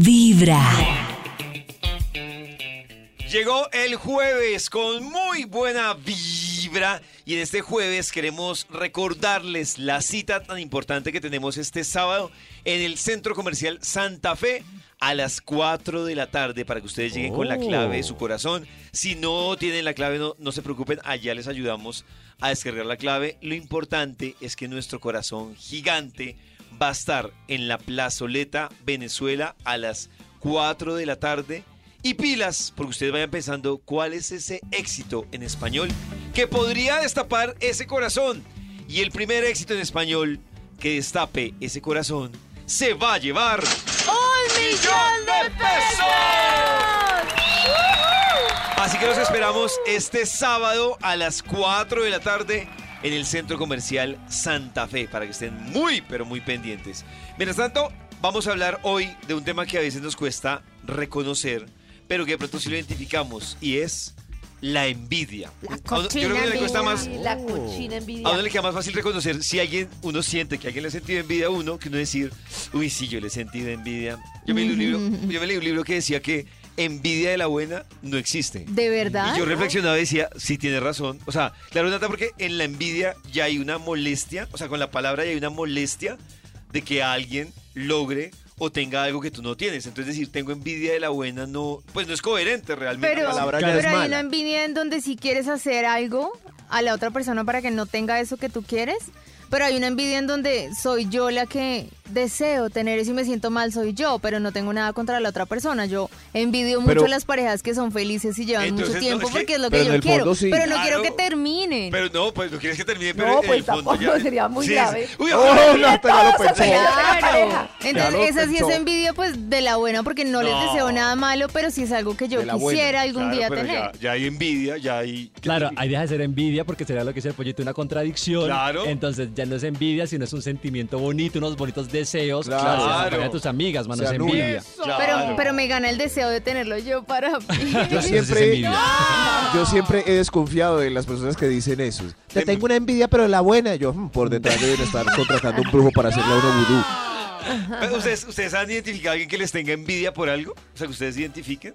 Vibra. Llegó el jueves con muy buena vibra y en este jueves queremos recordarles la cita tan importante que tenemos este sábado en el Centro Comercial Santa Fe a las 4 de la tarde para que ustedes lleguen con la clave de su corazón. Si no tienen la clave, no, no se preocupen, allá les ayudamos a descargar la clave. Lo importante es que nuestro corazón gigante va a estar en la plazoleta Venezuela a las 4 de la tarde. Y pilas, porque ustedes vayan pensando cuál es ese éxito en español que podría destapar ese corazón. Y el primer éxito en español que destape ese corazón se va a llevar ¡Un millón de pesos! Así que los esperamos este sábado a las 4 de la tarde en el Centro Comercial Santa Fe para que estén muy, pero muy pendientes. Mientras tanto, vamos a hablar hoy de un tema que a veces nos cuesta reconocer, pero que de pronto sí lo identificamos y es la envidia. La A uno- Yo creo que le cuesta más, La cochina envidia. a uno le queda más fácil reconocer si alguien, uno siente que alguien le ha sentido envidia a uno, que uno decir, uy, sí, yo le he sentido envidia. Yo me leí un libro, yo me leí un libro que decía que envidia de la buena no existe. ¿De verdad? Y yo reflexionaba y decía, sí tiene razón. O sea, claro, Nata, porque en la envidia ya hay una molestia, o sea, con la palabra ya hay una molestia de que alguien logre o tenga algo que tú no tienes. Entonces decir, tengo envidia de la buena, no, pues no es coherente realmente. Pero, la palabra ya pero es hay mala. una envidia en donde si quieres hacer algo a la otra persona para que no tenga eso que tú quieres. Pero hay una envidia en donde soy yo la que deseo tener eso y me siento mal, soy yo, pero no tengo nada contra la otra persona. Yo envidio Pero- mucho las parejas que son felices y llevan Entonces, mucho no, tiempo es que- porque es lo que yo quiero. sí. Pero no Claro. quiero que terminen. Pero no, pues no quieres que termine, pero No, en pues el fondo tampoco, ya... sería muy Sí, grave. es- Uy, Oh, ya lo pensó. Claro. Ya Entonces, esa sí es envidia, pues, de la buena, porque no, les No. deseo nada malo, pero sí es algo que yo buena. quisiera algún Claro, día pero tener. Ya, ya hay envidia, ya hay... Claro, ahí deja de ser envidia porque sería lo que dice el pollito, una contradicción. Claro. Entonces ya no es envidia, sino es un sentimiento bonito, unos bonitos deseos. Claro. Claro. Claro. de tus amigas, mano, Se envidia. Claro. Pero, pero me gana el deseo de tenerlo yo para mí. Yo siempre, envidia. yo siempre he desconfiado de las personas que dicen eso. Te tengo una envidia, pero la buena. Yo, mm, por detrás deben estar contratando un brujo para hacerle a uno vudú. Pero ¿Ustedes, ¿Ustedes han identificado a alguien que les tenga envidia por algo? O sea, que ustedes identifiquen.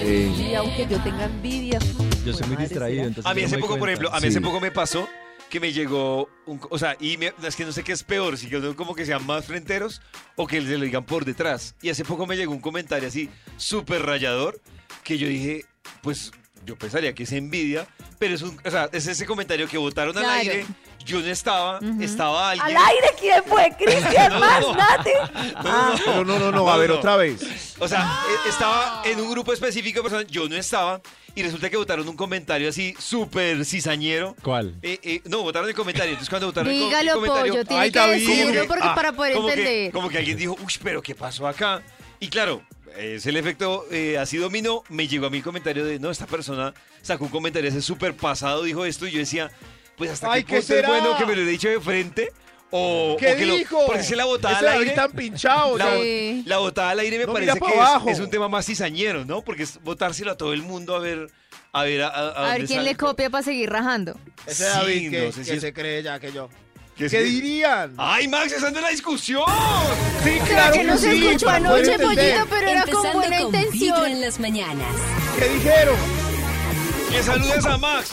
Eh, Y aunque yo tenga envidia. Yo soy muy distraído, entonces A mí no hace poco, por ejemplo, a mí Sí. hace poco me pasó que me llegó un... O sea, y me- es que no sé qué es peor, si que como que sean más frenteros o que se lo digan por detrás. Y hace poco me llegó un comentario así súper rayador que yo dije, pues yo pensaría que es envidia, pero es un... O sea, es ese comentario que votaron al Claro. aire, yo no estaba, estaba ¿Al alguien... aire quién fue? ¿Cristian más, Nati? Ah, pero no, no, no, a ver, No, no. otra vez. O sea, e- estaba en un grupo específico de personas, yo no estaba, y resulta que votaron un comentario así súper cizañero. ¿Cuál? Eh, eh, no, votaron el comentario. Entonces, cuando votaron el co- el, Dígalo, comentario. pollo, tiene Ay, que David. decirlo porque Ah, para poder como que- entender. como que alguien dijo, uy, pero ¿qué pasó acá? Y claro, es el efecto eh, así dominó. Me llegó a mí el comentario de, no, esta persona sacó un comentario ese súper pasado, dijo esto, y yo decía, pues hasta Ay, qué ¿qué punto es bueno que me lo he dicho de frente. O, ¿Qué o que lo- dijo? porque si la botada Ese al David aire. tan pinchado. La. Sí. la botada al aire me No, parece que es, es un tema más cizañero, ¿no? Porque es botárselo a todo el mundo a ver a ver a, a- a ver quién sale. le copia para seguir rajando. Ese Sí, David que, no sé si que es- se cree ya que yo. ¿Qué ¿Qué que- dirían? Ay, Max, esa es la discusión. Sí, Claro que no se sí, escuchó anoche, pollito, pero era con Empezando buena con intención. en las mañanas. ¿Qué dijeron? Que saludes a Max.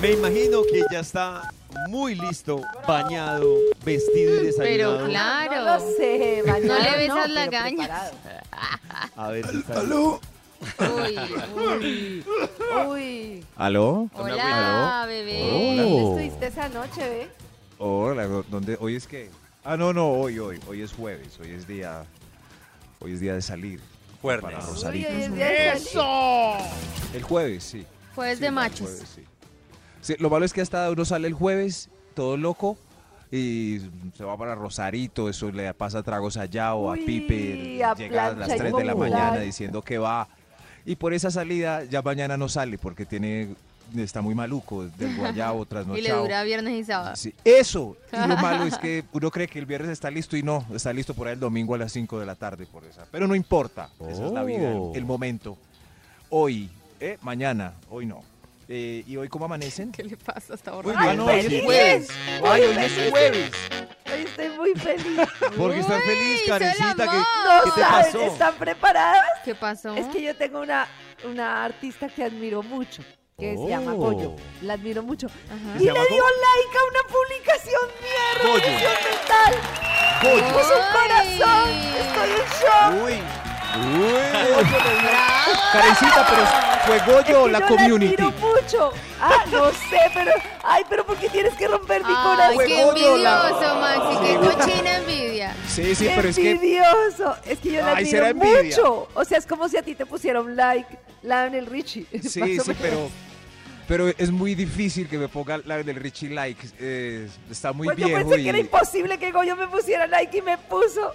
Me imagino que ya está muy listo, bañado, vestido y desayunado. Pero claro. No lo sé, bañado, No le besas la gaña. A ver, está- Uy, uy. Uy, ¿Aló? Hola, ¿Aló? bebé. ¿dónde Oh. estuviste esa noche, ve? Hola, ¿dónde? ¿Hoy es qué? Ah, no, no, hoy, hoy. Hoy es jueves. Hoy es día. Hoy es día de salir. Para Uy, Rosarito. hoy es día de salir. El jueves, sí. Jueves Sí, de el machos. jueves, sí. Sí, lo malo es que hasta uno sale el jueves, todo loco, y se va para Rosarito, eso le pasa tragos allá o Uy, a Pipe, a llega a las plancha y 3 de la mañana diciendo que va. Y por esa salida ya mañana no sale porque tiene está muy maluco del guayabo Y le trasnochado. dura viernes y sábado. Sí, eso. Y lo malo es que uno cree que el viernes está listo y no, está listo por ahí el domingo a las 5 de la tarde por esa. Pero no importa, esa es la vida, el, Oh. el momento. Hoy, eh, mañana, hoy no. Eh, ¿Y hoy cómo amanecen? ¿Qué le pasa hasta ahora? Ay, no, hoy es jueves. Ay, hoy es jueves. Hoy estoy muy feliz. Porque estás feliz, Karencita. ¿Qué. No qué te saben, pasó? ¿están preparadas? ¿Qué pasó? Es que yo tengo una, una artista que admiro mucho, que se llama Oh. Goyo. La admiro mucho. Ajá. Y ¿Se le dio like a una publicación mía, Goyo. revolución mental. Puso un corazón. Estoy en shock. Uy, Uy, Karencita, pero ¿fue Goyo Es o que la yo community? La admiro mucho. Ah, no sé, pero. Ay, pero ¿por qué tienes que romper mi Ay, corazón? qué Goyo, la- envidioso, Maxi, qué cochina envidia. Sí, sí, Qué pero es que envidioso. Es que yo la Ay, admiro mucho. O sea, es como si a ti te pusiera un like Lionel Richie. Sí, sí, pero, pero es muy difícil que me ponga la del Richie like. eh, está muy Pues yo viejo pensé y que era imposible que Goyo me pusiera like y me puso.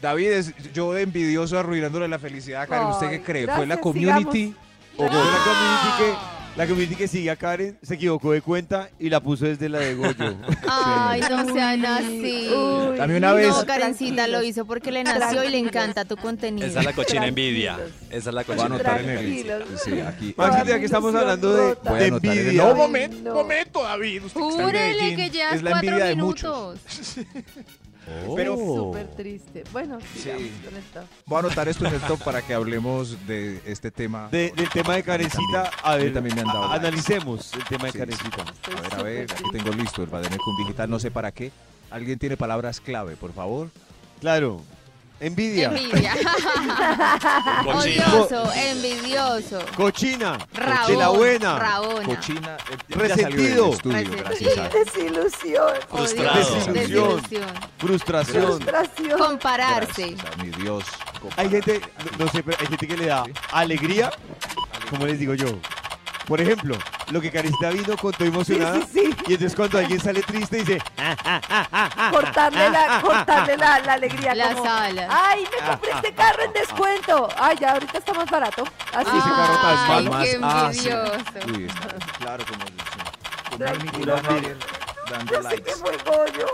David es yo de envidioso arruinándole la felicidad a Karen. ¿Usted Ay, qué cree? ¿Fue la gracias, community o Goyo, la community que la community que sigue a Karen se equivocó de cuenta y la puso desde la de Goyo. Ay, no sean así. Uy, A mí una vez- No, Karencita lo hizo porque le nació y le encanta tu contenido. Esa es la cochina envidia. Esa es la Voy a cochina anotar en el Tranquilos. Sí, aquí. Maxito, ya que estamos hablando de, rota. Voy a de anotar en el- envidia. No, momento, momento, David. Júrele que llevas es cuatro minutos. muchos. Oh. Pero- Súper triste. Bueno, sigamos Sí. con esto. Voy a anotar esto en el top para que hablemos de este tema. De- del tema de Karencita, a ver, también me han dado analicemos el tema de Sí, Karencita. Estoy A ver, a ver, aquí triste. tengo listo el Bademecum Digital, no sé para qué. ¿Alguien tiene palabras clave, por favor? Claro, envidia, Envidia. Odioso, envidioso. cochina, Rabón. de la buena, Rabona. Cochina. eh, ya salió del Resentido. estudio, Resentido. gracias a- Desilusión. Frustrado. Odioso, Desilusión. desilusión. frustración. Frustración. Compararse. gracias a mi Dios. Hay gente, no, no sé, pero hay gente que le da alegría, como les digo yo. Por ejemplo, lo que Karencita vino con todo Sí, emocionada. sí, sí. Y entonces cuando alguien sale triste dice, "Ah, Cortarle la, cortarle la, la alegría. Las como, alas. Ay, me compré este carro en descuento. Ay, ya ahorita está más barato. Así. ese carro tan Ay, qué Más- ah, sí. envidioso. Uy, está claro como sí. Tranquilo, dando Yo sé que fue Goyo.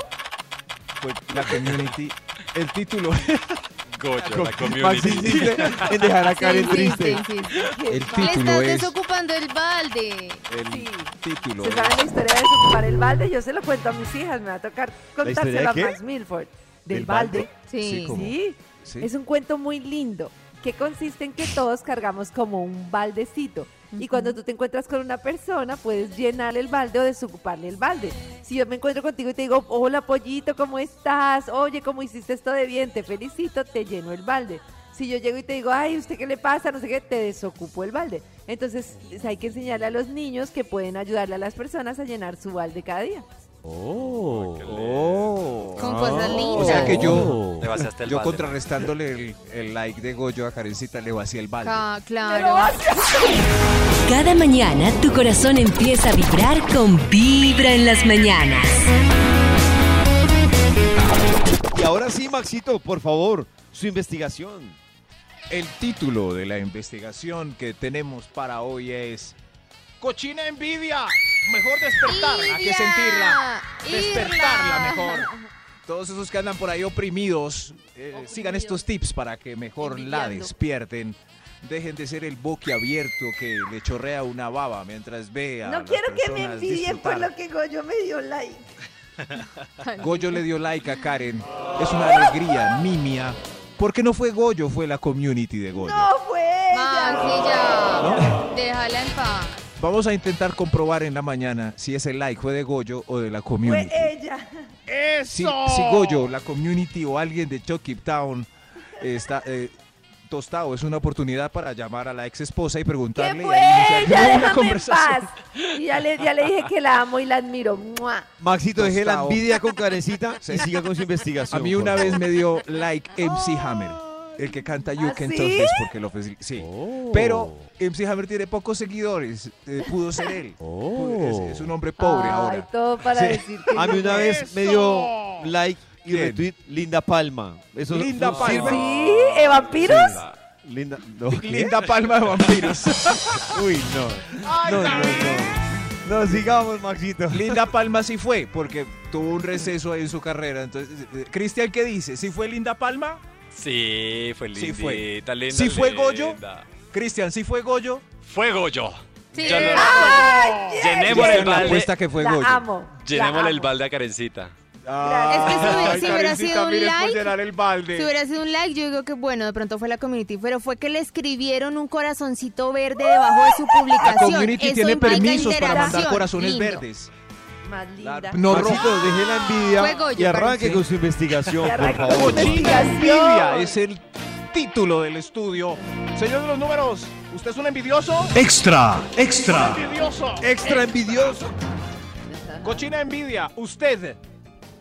Fue la community. El título. Goyo, la insiste en dejar a Karen triste. sí, sí. El Le título estás es. desocupando el balde. El Sí. título ¿Se es. sabe la historia de desocupar el balde? Yo se lo cuento a mis hijas. Me va a tocar contárselo a qué? Max Milford. Del, ¿Del balde. balde? Sí. Sí. Sí. Es un cuento muy lindo que consiste en que todos cargamos como un baldecito. Y cuando tú te encuentras con una persona, puedes llenarle el balde o desocuparle el balde. Si yo me encuentro contigo y te digo, hola pollito, ¿cómo estás? Oye, ¿cómo hiciste esto de bien? Te felicito, te lleno el balde. Si yo llego y te digo, ay, ¿usted qué le pasa? No sé qué, te desocupo el balde. Entonces, hay que enseñarle a los niños que pueden ayudarle a las personas a llenar su balde cada día. Oh. Oh. Con cosas lindas. O sea que yo. Le vaciaste el yo balde. contrarrestándole el, el like de Goyo a Karencita, le vacía el balde. Pero claro. Cada mañana tu corazón empieza a vibrar con Vibra en las mañanas. Y ahora sí, Maxito, por favor, su investigación. El título de la investigación que tenemos para hoy es Cochina envidia. Mejor despertarla que sentirla. Despertarla irla. mejor. Todos esos que andan por ahí oprimidos, eh, sigan estos tips para que mejor la despierten. Dejen de ser el boquiabierto que le chorrea una baba mientras ve a No las quiero que me envidien por lo que Goyo me dio like. Goyo le dio like a Karen. Es una alegría, nimia. Porque no fue Goyo, fue la community de Goyo. No fue ella. Déjala en paz. Vamos a intentar comprobar en la mañana si ese like fue de Goyo o de la Fue community. ella. Si, si Goyo, la community o alguien de Chucky Town está eh, tostado, es una oportunidad para llamar a la ex esposa y ¿Qué preguntarle y fue ahí iniciar ella? una en conversación. paz. Y ya le, ya le dije que la amo y la admiro. ¡Mua! Maxito, deje la envidia con Karencita y siga con su investigación. A mí una vez me dio like MC Hammer. El que canta You ¿Ah, Can sí? Touch This porque lo. Sí. Oh. Pero MC Hammer tiene pocos seguidores. eh, pudo ser él. Oh. Es, es un hombre pobre Ay, ahora. todo para Sí. decir que A mí una vez me dio like y ¿Quién? retweet Linda Palma. Eso Linda no Palma. ¿Sí? ¿Eh, vampiros? Linda. Linda palma de vampiros. Uy, no. No, no, no. No, sigamos, Maxito. Linda Palma sí fue, porque tuvo un receso ahí en su carrera. Entonces, eh, Cristian, ¿qué dice? ¿Sí fue Linda Palma? Sí, fue Sí lindita, fue. linda. ¿Sí fue Goyo? Cristian, ¿sí fue Goyo? Fue Goyo. Sí. Ya lo- ¡Ay, Llenémosle el la balde. apuesta que fue la Goyo. amo. la Llenémosle el amo. balde a Karencita. Es que si hubiera- si hubiera sido un like, el balde. Si hubiera sido un like, yo digo que bueno, de pronto fue la community, pero fue que le escribieron un corazoncito verde debajo de su La publicación. community Eso tiene permisos para mandar corazones Lindo. verdes. Más linda. No Maxito, deje la envidia Fue Goyo, y arranque parece. con su investigación, por arranque con favor. su investigación. Envidia es el título del estudio. Señor de los números, ¿usted es un envidioso? Extra, extra. Envidioso. Extra envidioso. Cochina envidia, usted.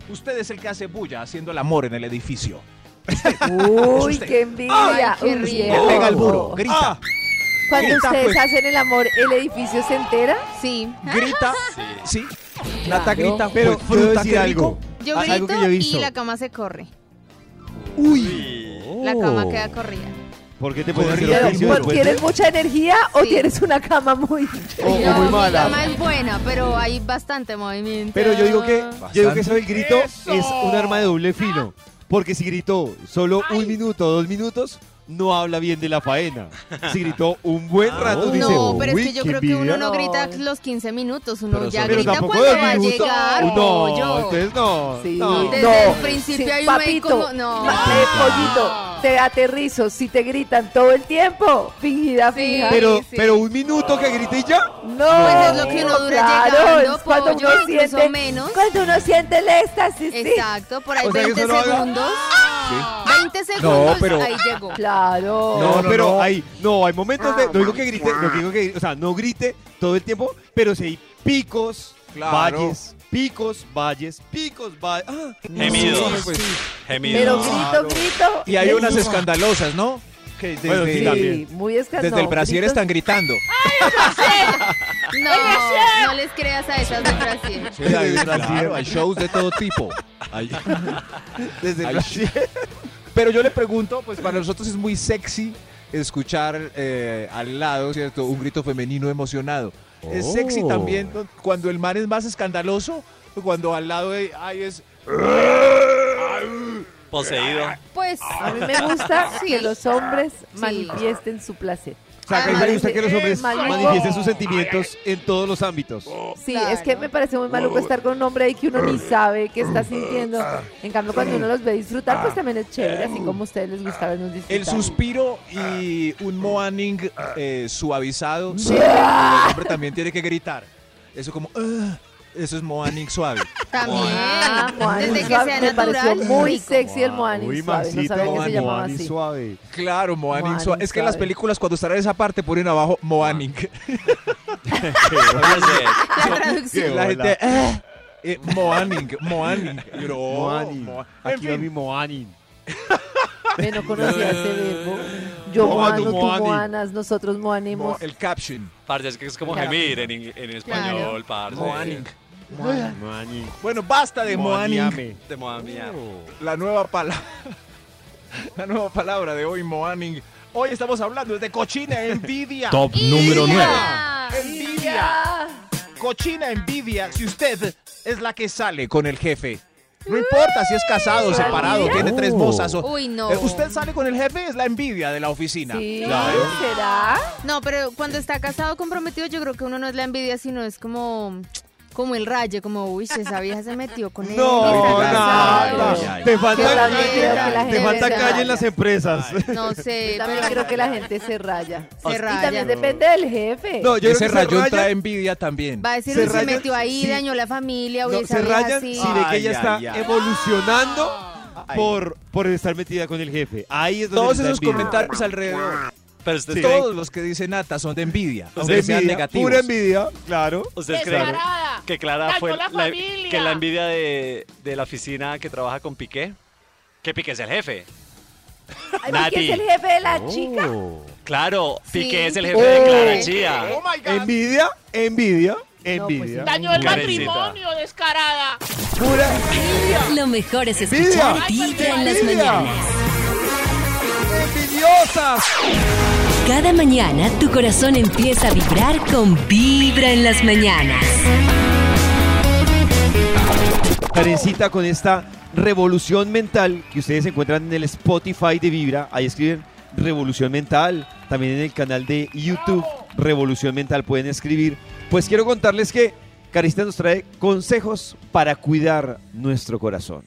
Usted es el que hace bulla haciendo el amor en el edificio. Uy, usted. qué envidia. Ay, qué Uy. Le pega al muro, grita, Ah, Cuando Grita, ustedes pues. hacen el amor, ¿el edificio se entera? Sí. grita. Sí. Nata Claro. grita, pero fruta, decir qué algo. Yo Ah, algo grito que yo y la cama se corre. Uy. La cama queda corrida. ¿Por qué te puedes hacer Corrida, Pero, oficio ¿por- después ¿Tienes mucha energía o Sí. tienes una cama muy... O- o No, muy mi mala. cama es buena, pero hay bastante movimiento. Pero yo digo que, yo digo que eso del grito ¡Eso! es un arma de doble filo. Porque si gritó solo un minuto o dos minutos, no habla bien de la faena. Si gritó un buen rato, dice, No, pero es "Uy, que yo creo que uno envidia". no No. grita los 15 minutos, uno Pero ya Pero grita cuando va a llegar. No, pollo. entonces no. Sí, no. Desde no. el principio Sí, hay ahí papito, como- no. ma- eh, pollito, te aterrizo. Si te gritan todo el tiempo, fingida, Sí. fija. Pero, sí. pero un minuto que grite y ya. No, Pues es lo que uno dura claro, llegando, cuando pollo, uno siente, menos. Cuando uno siente el éxtasis, sí. Exacto, por ahí O sea, que 20 eso no haga- segundos. 20 segundos, pero- ahí llegó. Claro. No, no, pero no. hay, no, hay momentos de, Ah, no digo que grite, no digo que, o sea, no grite todo el tiempo, pero si hay picos, Claro. valles, picos, valles, picos, valles. Ah, Gemidos. Sí, pues, Gemidos. Pero grito, grito. Y hay unas escandalosas, ¿no? Que desde, Bueno, sí, también. muy escandaloso. desde el brasier están gritando. No, no les creas a esas de Brasil. Sí, hay, claro, hay shows de todo tipo. Hay- desde el Ay, Brasil. Pero yo le pregunto, pues para nosotros es muy sexy escuchar eh, al lado, ¿cierto? Un grito femenino emocionado. Es sexy Oh. también cuando el man es más escandaloso, o cuando al lado de, ay, es... Poseído. Pues, A mí me gusta que los hombres Sí. manifiesten su placer. O sea, que a mí Ah, me gusta que los hombres maluco. manifiesten sus sentimientos en todos los ámbitos. Sí, Claro. es que me parece muy maluco estar con un hombre ahí que uno ni sabe qué está sintiendo. En cambio, cuando uno los ve disfrutar, pues también es chévere, así como a ustedes les gusta vernos disfrutar. El suspiro y un moaning eh, suavizado. sí, el hombre también tiene que gritar. Eso como... "Ah", eso es moaning suave. también. Ah, Moaning Desde que sea me pareció natural. muy rico. sexy el Moaning Uy, suave. No sabía que se llamaba Moani así. suave. Claro, moaning Moaning suave. Es que en las películas cuando están en esa parte ponen abajo moaning. Ser. La traducción. La gente... "Ah", eh, moaning, moaning. Yo, no, Moani. mo- Aquí En va fin. mi Moani. Me no conocía ese verbo. Yo moano, tú moani. moanas, nosotros moanemos. Mo- el caption. Parce, es que es como gemir en español, parce. Moaning. Moani. Bueno, basta de. Moaniame. De moda mía. La nueva palabra. La nueva palabra de hoy, moaning. Hoy estamos hablando de cochina envidia. Top número 9. Ah, Envidia. Cochina envidia. Si usted es la que sale con el jefe. No importa si es casado, separado, tiene tres mozas. o- Uy, no. Eh, usted sale con el jefe, es la envidia de la oficina. Sí. ¿será? No, pero cuando está casado comprometido, yo creo que uno no es la envidia, sino es como, como el raye, como, uy, esa vieja se metió con él. No, está casado". nada. Ay, ay, Te falta, te calle en raya. las empresas. No sé, Yo también pero creo que la gente se raya. se Y raya. también depende del jefe. No, yo Ese rayón rayan- trae envidia también. Va a decir, Se se metió ahí, sí. dañó la familia, uy, No, esa se vieja rayan así. si ve que ella está ay, ay. evolucionando por, por estar metida con el jefe. Ahí es donde Todos esos envidia. comentarios alrededor. Pero ustedes, Todos los que dice Nata son de envidia. De Aunque sean envidia, negativos. pura envidia, claro. ¿ustedes creen que Clara fue la, que la envidia de, de la oficina que trabaja con Piqué? Que Piqué es el jefe. Ay, Nati. Piqué es el jefe de la chica. Claro, Sí. Piqué es el jefe de Clara Chía. Oh my God. Envidia, envidia, pues, envidia. Dañó el Karencita. matrimonio, descarada. Pura Lo mejor es escuchar Vibra en las Envidia. mañanas. envidiosas. Cada mañana tu corazón empieza a vibrar con Vibra en las mañanas. Karencita, con esta revolución mental que ustedes encuentran en el Spotify de Vibra, ahí escriben Revolución Mental, también en el canal de YouTube Revolución Mental pueden escribir. Pues quiero contarles que Karencita nos trae consejos para cuidar nuestro corazón.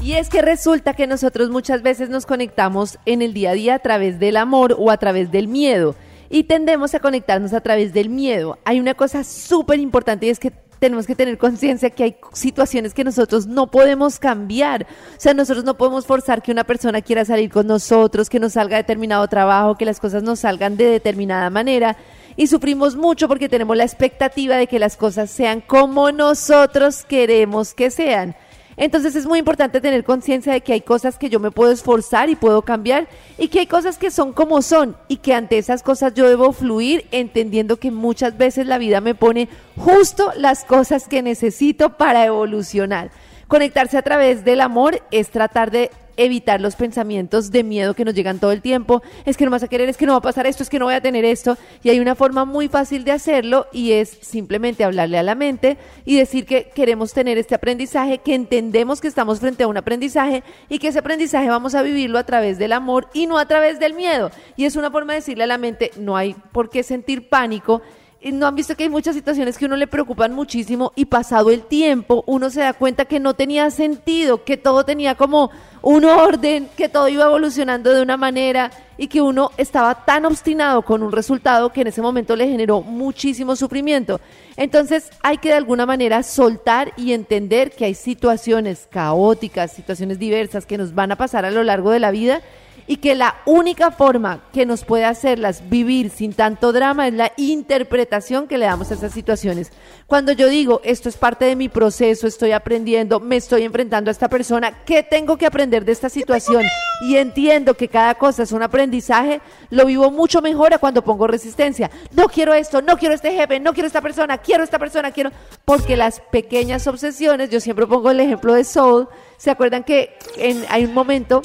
Y es que resulta que nosotros muchas veces nos conectamos en el día a día a través del amor o a través del miedo. Y tendemos a conectarnos a través del miedo. Hay una cosa súper importante y es que tenemos que tener conciencia que hay situaciones que nosotros no podemos cambiar. O sea, nosotros no podemos forzar que una persona quiera salir con nosotros, que nos salga determinado trabajo, que las cosas nos salgan de determinada manera. Y sufrimos mucho porque tenemos la expectativa de que las cosas sean como nosotros queremos que sean. Entonces es muy importante tener conciencia de que hay cosas que yo me puedo esforzar y puedo cambiar y que hay cosas que son como son y que ante esas cosas yo debo fluir entendiendo que muchas veces la vida me pone justo las cosas que necesito para evolucionar. Conectarse a través del amor es tratar de evitar los pensamientos de miedo que nos llegan todo el tiempo. Es que no vas a querer, es que no va a pasar esto, es que no voy a tener esto. Y hay una forma muy fácil de hacerlo y es simplemente hablarle a la mente y decir que queremos tener este aprendizaje, que entendemos que estamos frente a un aprendizaje y que ese aprendizaje vamos a vivirlo a través del amor y no a través del miedo. Y es una forma de decirle a la mente, no hay por qué sentir pánico. ¿No han visto que hay muchas situaciones que uno le preocupan muchísimo y pasado el tiempo uno se da cuenta que no tenía sentido, que todo tenía como un orden, que todo iba evolucionando de una manera y que uno estaba tan obstinado con un resultado que en ese momento le generó muchísimo sufrimiento. Entonces hay que de alguna manera soltar y entender que hay situaciones caóticas, situaciones diversas que nos van a pasar a lo largo de la vida y que la única forma que nos puede hacerlas vivir sin tanto drama es la interpretación que le damos a esas situaciones. Cuando yo digo, esto es parte de mi proceso, estoy aprendiendo, me estoy enfrentando a esta persona, ¿qué tengo que aprender de esta situación? Y entiendo que cada cosa es un aprendizaje, lo vivo mucho mejor a cuando pongo resistencia. No quiero esto, no quiero este jefe, no quiero esta persona, quiero esta persona, quiero... Porque las pequeñas obsesiones, yo siempre pongo el ejemplo de Soul, ¿se acuerdan que en, hay un momento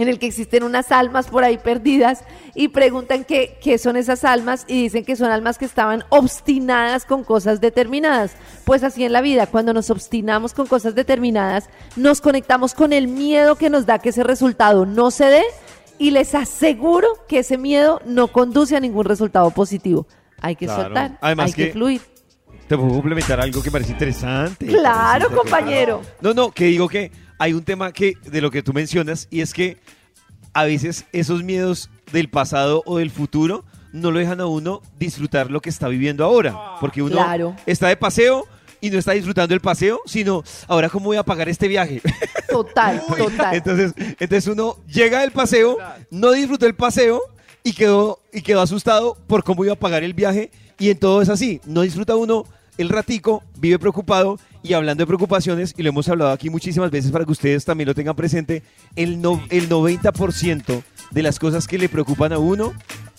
en el que existen unas almas por ahí perdidas y preguntan qué, qué son esas almas y dicen que son almas que estaban obstinadas con cosas determinadas. Pues así en la vida, cuando nos obstinamos con cosas determinadas, nos conectamos con el miedo que nos da que ese resultado no se dé y les aseguro que ese miedo no conduce a ningún resultado positivo. Hay que Claro. soltar, Además hay que, que- fluir. Te puedo complementar algo que parece interesante. Claro, compañero. No, no, que digo que hay un tema que de lo que tú mencionas y es que a veces esos miedos del pasado o del futuro no lo dejan a uno disfrutar lo que está viviendo ahora, porque uno Claro. está de paseo y no está disfrutando el paseo, sino ahora cómo voy a pagar este viaje. Total, total. Entonces, entonces uno llega del paseo, no disfrutó el paseo y quedó, y quedó asustado por cómo iba a pagar el viaje. Y en todo es así. No disfruta uno el ratico, vive preocupado. Y hablando de preocupaciones, y lo hemos hablado aquí muchísimas veces para que ustedes también lo tengan presente, el, no, el 90% de las cosas que le preocupan a uno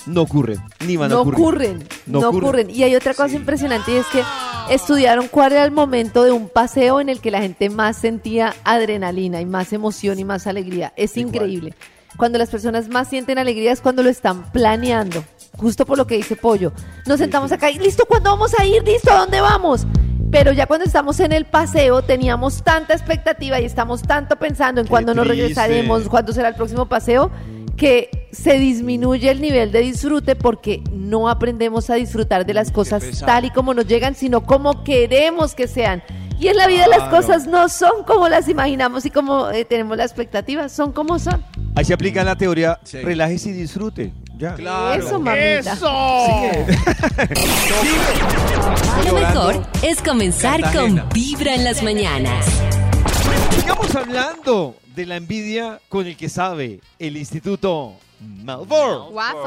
no ocurren, ni van a no ocurrir. ocurren, No no, ocurren. ocurren. Y hay otra cosa impresionante y es que estudiaron cuál era el momento de un paseo en el que la gente más sentía adrenalina y más emoción y más alegría. Es increíble. Cuando las personas más sienten alegría es cuando lo están planeando. Justo por lo que dice Pollo. Nos sentamos acá y listo, ¿cuándo vamos a ir? ¿Listo? ¿A dónde vamos? Pero ya cuando estamos en el paseo teníamos tanta expectativa y estamos tanto pensando en Qué cuándo nos triste. regresaremos, cuándo será el próximo paseo, que se disminuye el nivel de disfrute porque no aprendemos a disfrutar de las cosas tal y como nos llegan, sino como queremos que sean. Y en la vida las Claro. cosas no son como las imaginamos y como eh, tenemos la expectativa, son como son. Ahí se aplica la teoría, Sí. relájese y disfrute. Ya. Eso, mamita. Lo mejor es comenzar con Vibra en las mañanas. Sigamos hablando de la envidia con el que sabe el Instituto Malvor. Guapo.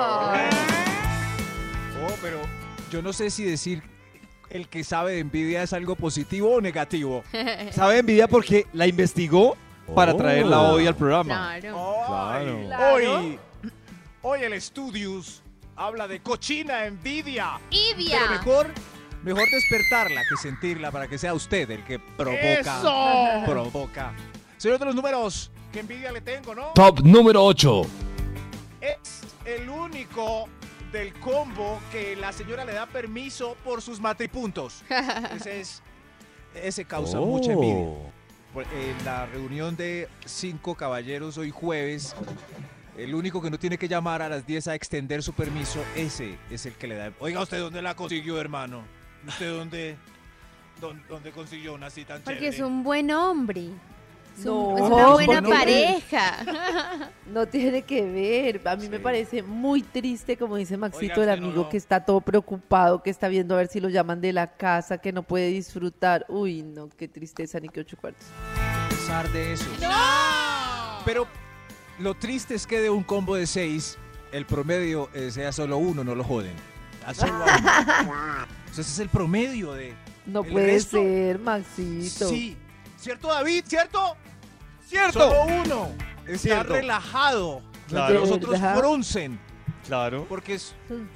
Oh, pero yo no sé si decir el que sabe de envidia es algo positivo o negativo. Sabe de envidia porque la investigó para traerla hoy al programa. Claro. Claro. Claro. Hoy, hoy el Studios habla de cochina envidia. Ivia. Pero mejor, mejor despertarla que sentirla para que sea usted el que provoca. ¡Eso! Provoca. Señor de los números, qué envidia le tengo, ¿no? Top número 8. Es el único del combo que la señora le da permiso por sus matripuntos. Ese es. Ese causa mucha envidia. Por- En la reunión de cinco caballeros hoy jueves, el único que no tiene que llamar a las 10 a extender su permiso, ese es el que le da. Oiga, ¿usted dónde la consiguió, hermano? ¿Usted dónde, dónde, dónde consiguió una tan Porque es un buen hombre. Es, un- No, es una buena pareja. No tiene que ver. A mí me parece muy triste, como dice Maxito, Oiga, el no, amigo no. que está todo preocupado, que está viendo a ver si lo llaman de la casa, que no puede disfrutar. Uy, no, qué tristeza, ni qué ocho cuartos. A pesar de eso. Pero lo triste es que de un combo de seis, el promedio eh, sea solo uno, no lo joden. A solo a uno. Entonces, ese es el promedio de. No ¿El puede resto? ser, Maxito. Sí. ¿Cierto, David? ¿Cierto? ¡Cierto! Solo uno está Cierto. relajado. Claro. Los otros fruncen. Claro. Porque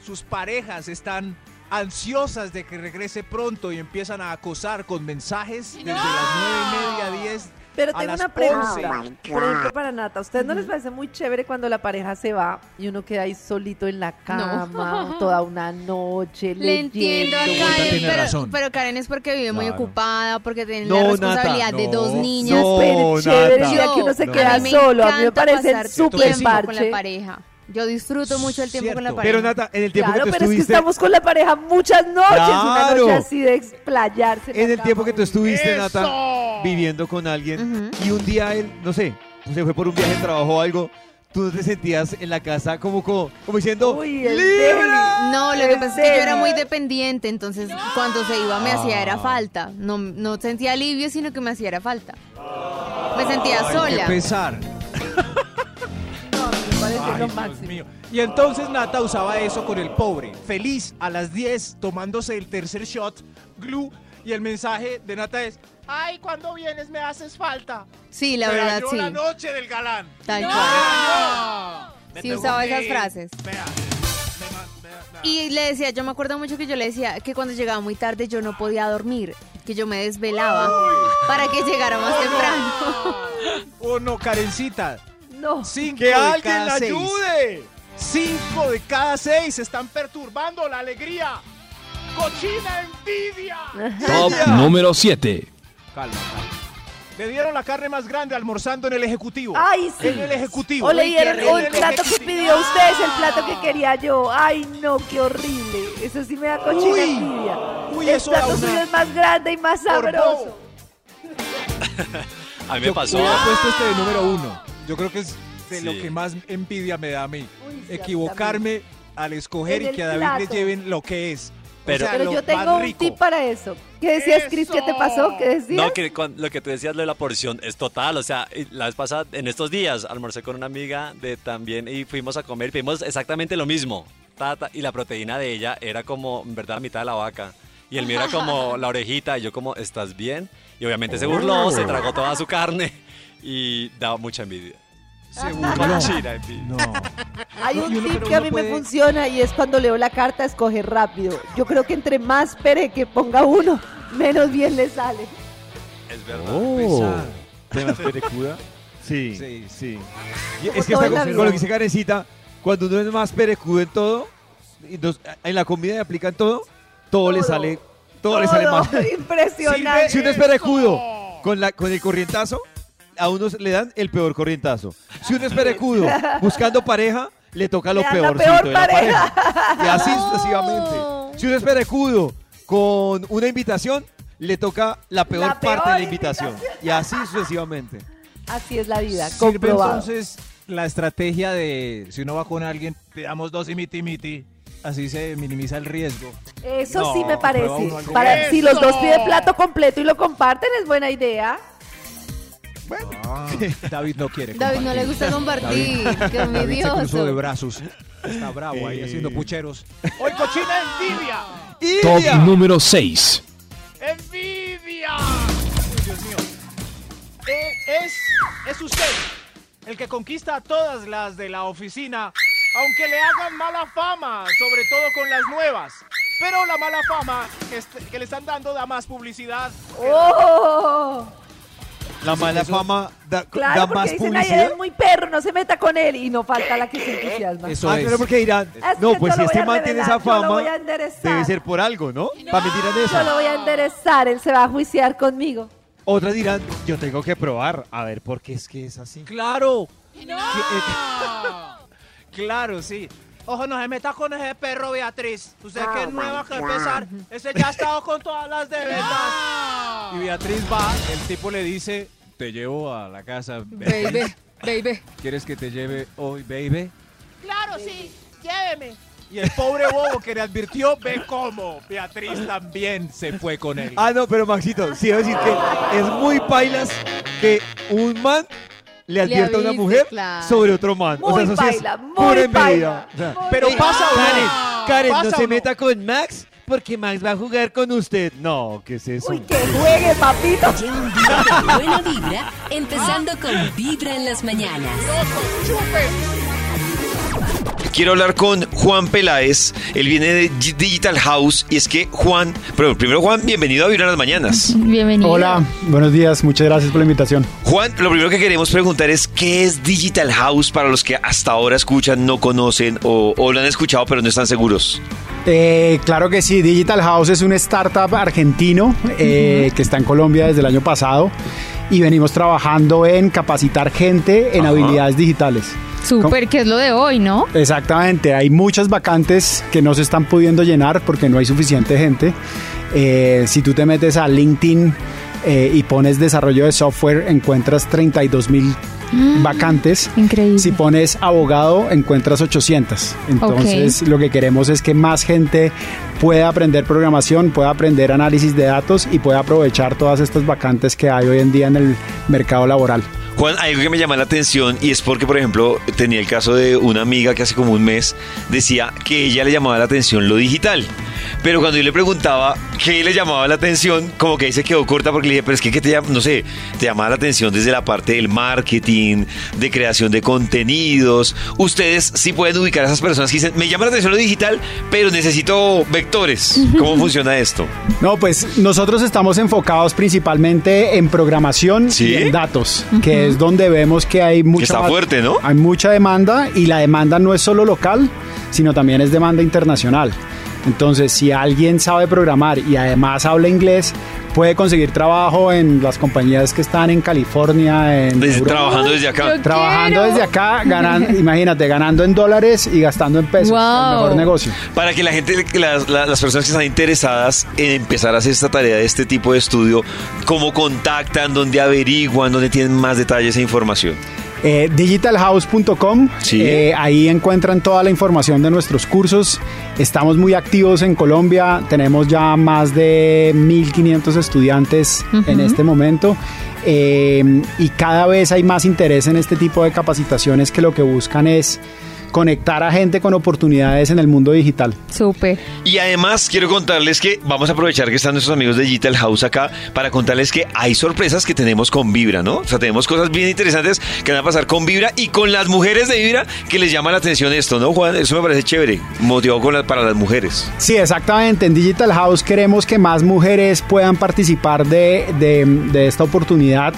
sus parejas están ansiosas de que regrese pronto y empiezan a acosar con mensajes desde las nueve y media, diez. Pero tengo una pregunta. 11. Por ejemplo, para Nata, ¿a ustedes no les parece muy chévere cuando la pareja se va y uno queda ahí solito en la cama toda una noche Le leyendo? entiendo a Karen, pero, pero Karen es porque vive muy Claro. ocupada, porque tiene No, la responsabilidad Nata, de dos no, niñas. no. Súper chévere, mira que uno se queda a mí me solo. A mí me parece súper tiempo con parche. la pareja. Yo disfruto mucho el tiempo con la Cierto. pareja. Pero Nata, en el tiempo Claro, que tú pero es que estuviste, estamos con la pareja muchas noches, una Claro. noche así de explayarse. en el tiempo que tú estuviste, ¡Eso! Nata, viviendo con alguien Ujú. y un día él, no sé, se fue por un viaje de trabajo o algo, tú no te sentías en la casa como como, como diciendo Uy, el ¡Libra! No, lo que ¿En pasa es que yo era muy dependiente, entonces cuando se iba me hacía era falta. No, no sentía alivio, sino que me hacía era falta. Me sentía Ay, qué sola. pesar. No, me parece Ay, lo Dios máximo. mío. Y entonces Nata usaba eso con el pobre, feliz a las 10 tomándose el tercer shot, glue, y el mensaje de Nata es, ay, cuando vienes me haces falta. Sí, la verdad, sí. la noche del galán. Tal cual. Sí usaba esas frases. Vea. Y le decía, yo me acuerdo mucho que yo le decía que cuando llegaba muy tarde yo no podía dormir, que yo me desvelaba para que llegara más temprano. Oh no, Karencita. No. Cinco ¡Que alguien la seis. ayude! Cinco de cada seis están perturbando la alegría. ¡Cochina envidia! Top número 7. Calma, calma. Le dieron la carne más grande almorzando en el ejecutivo. Ay, sí. En el ejecutivo. O le dieron un plato que pidió usted, es el plato que quería yo. Ay, no, qué horrible. Eso sí me da cochina Uy, envidia. uy, el plato suyo es más grande y más sabroso. A mí me Yo pasó. hubiera puesto este de número uno. Yo creo que es de lo Sí. que más envidia me da a mí. Uy, sí, Equivocarme al escoger En y que a David le plato. lleven lo que es. Pero- o sea, Pero lo yo tengo un tip para eso. ¿Qué decías, Cris? ¿Qué te pasó? ¿Qué decías? No, que cuan- lo que tú decías de la porción es total. O sea, la vez pasada, en estos días, almorcé con una amiga de también y fuimos a comer y pedimos exactamente lo mismo. Ta, ta, y la proteína de ella era como, en verdad, la mitad de la vaca. Y el mío era como la orejita y yo como, ¿estás bien? Y obviamente se burló, se tragó toda su carne y daba mucha envidia. Se burló. Envidia. No. Hay No, un y tip que a mí puede- me funciona y es cuando leo la carta, escoger rápido. Yo creo que entre más pere que ponga uno, menos bien le sale. Es verdad. Oh. ¿Temas perecuda? Sí, Sí. sí. Y es que está en con, lo que dice Karencita, cuando uno es más perecudo en todo, y en la comida le aplican todo, todo, le Todo. sale, todo, le sale Todo, más. Impresionante. Si uno es perecudo con, la, con el corrientazo, a unos le dan el peor corrientazo. Si uno es perecudo buscando pareja, le toca lo Le peor de la pareja. Y así sucesivamente. Si uno es perecudo con una invitación, le toca la peor La parte peor de la invitación. Y así sucesivamente. Así es la vida, Sirve comprobado. entonces la estrategia de si uno va con alguien, te damos dos y miti miti. Así se minimiza el riesgo. Eso No, sí me parece. Para, bueno. si los dos piden plato completo y lo comparten, es buena idea. Ah, David no quiere. David no le gusta compartir, qué David se de brazos. Está bravo ahí haciendo pucheros. ¡Hoy cochina envidia! Top ¡Idia! número 6. ¡Envidia! Uy, Dios mío. eh, es, es usted el que conquista a todas las de la oficina, aunque le hagan mala fama, sobre todo con las nuevas. Pero la mala fama que, est- que le están dando da más publicidad. ¡Oh! La mala fama da, Claro, da porque más dicen, publicidad. él es muy perro, no se meta con él. Y no falta la que se entusiasma. ah, claro, porque dirán, Es no, pues si este man tiene esa yo lo fama, voy a enderezar. debe ser por algo, ¿no? Para mentir en eso. Yo lo voy a enderezar, él se va a juiciar conmigo. Otras dirán, yo tengo que probar, a ver por qué es que es así. Claro. Claro, sí. Ojo, no se meta con ese perro, Beatriz. Usted que es nueva que empezar. Ese ya ha estado con todas las de verdad. Y Beatriz va, el tipo le dice, te llevo a la casa. Baby, baby. ¿Quieres que te lleve hoy, baby? Claro, sí, lléveme. Y el pobre bobo que le advirtió, ve cómo Beatriz también se fue con él. Ah, no, pero Maxito, sí decir que es muy pailas que un man le advierta a una mujer claro. sobre otro man. o sea, eso sí es paila, muy pura envidia. O sea, Pero pasa o no. Karen, Karen, no ¿Pasa se no? meta con Max porque Max va a jugar con usted. No, ¿qué es eso? Uy, que juegue, papito. Lleva un día con buena vibra, empezando con Vibra en las mañanas. Quiero hablar con Juan Peláez. Él viene de Digital House. Y es que Juan, pero primero Juan, bienvenido a Vibra en las Mañanas. Bienvenido. Hola, buenos días, muchas gracias por la invitación. Juan, lo primero que queremos preguntar es ¿qué es Digital House para los que hasta ahora escuchan, no conocen o, o lo han escuchado pero no están seguros? Eh, claro que sí, Digital House es un startup argentino eh, que está en Colombia desde el año pasado y venimos trabajando en capacitar gente en Ajá. habilidades digitales. Súper, que es lo de hoy, ¿no? Exactamente, hay muchas vacantes que no se están pudiendo llenar porque no hay suficiente gente. Eh, si tú te metes a LinkedIn eh, y pones desarrollo de software, encuentras 32 mil vacantes. Increíble. Si pones abogado, encuentras 800. Entonces, lo que queremos es que más gente pueda aprender programación, pueda aprender análisis de datos y pueda aprovechar todas estas vacantes que hay hoy en día en el mercado laboral. Juan, hay algo que me llama la atención y es porque, por ejemplo, tenía el caso de una amiga que hace como un mes decía que ella le llamaba la atención lo digital. Pero cuando yo le preguntaba qué le llamaba la atención, como que ahí se quedó corta porque le dije, pero es que, ¿qué te llama? No sé, te llamaba la atención desde la parte del marketing, de creación de contenidos. Ustedes sí pueden ubicar a esas personas que dicen, me llama la atención lo digital, pero necesito vectores. ¿Cómo funciona esto? No, pues nosotros estamos enfocados principalmente en programación ¿Sí? y en datos, que es donde vemos que hay mucha está más- fuerte, ¿no? Hay mucha demanda y la demanda no es solo local, sino también es demanda internacional. Entonces, si alguien sabe programar y además habla inglés, puede conseguir trabajo en las compañías que están en California, en Desde- Europa. trabajando desde acá. Yo Trabajando quiero. desde acá, ganan, imagínate, ganando en dólares y gastando en pesos. Wow. El mejor negocio. Para que la gente, las, la- las personas que están interesadas en empezar a hacer esta tarea de este tipo de estudio, ¿cómo contactan, dónde averiguan, dónde tienen más detalles e información? Eh, digitalhouse.com, Sí. eh, ahí encuentran toda la información de nuestros cursos. Estamos muy activos en Colombia, tenemos ya más de 1.500 estudiantes en este momento eh, y cada vez hay más interés en este tipo de capacitaciones que lo que buscan es conectar a gente con oportunidades en el mundo digital. Súper. Y además quiero contarles que vamos a aprovechar que están nuestros amigos de Digital House acá para contarles que hay sorpresas que tenemos con Vibra, ¿no? O sea, tenemos cosas bien interesantes que van a pasar con Vibra y con las mujeres de Vibra que les llama la atención esto, ¿no, Juan? Eso me parece chévere, motivado con la- para las mujeres. Sí, exactamente. En Digital House queremos que más mujeres puedan participar de, de- de esta oportunidad.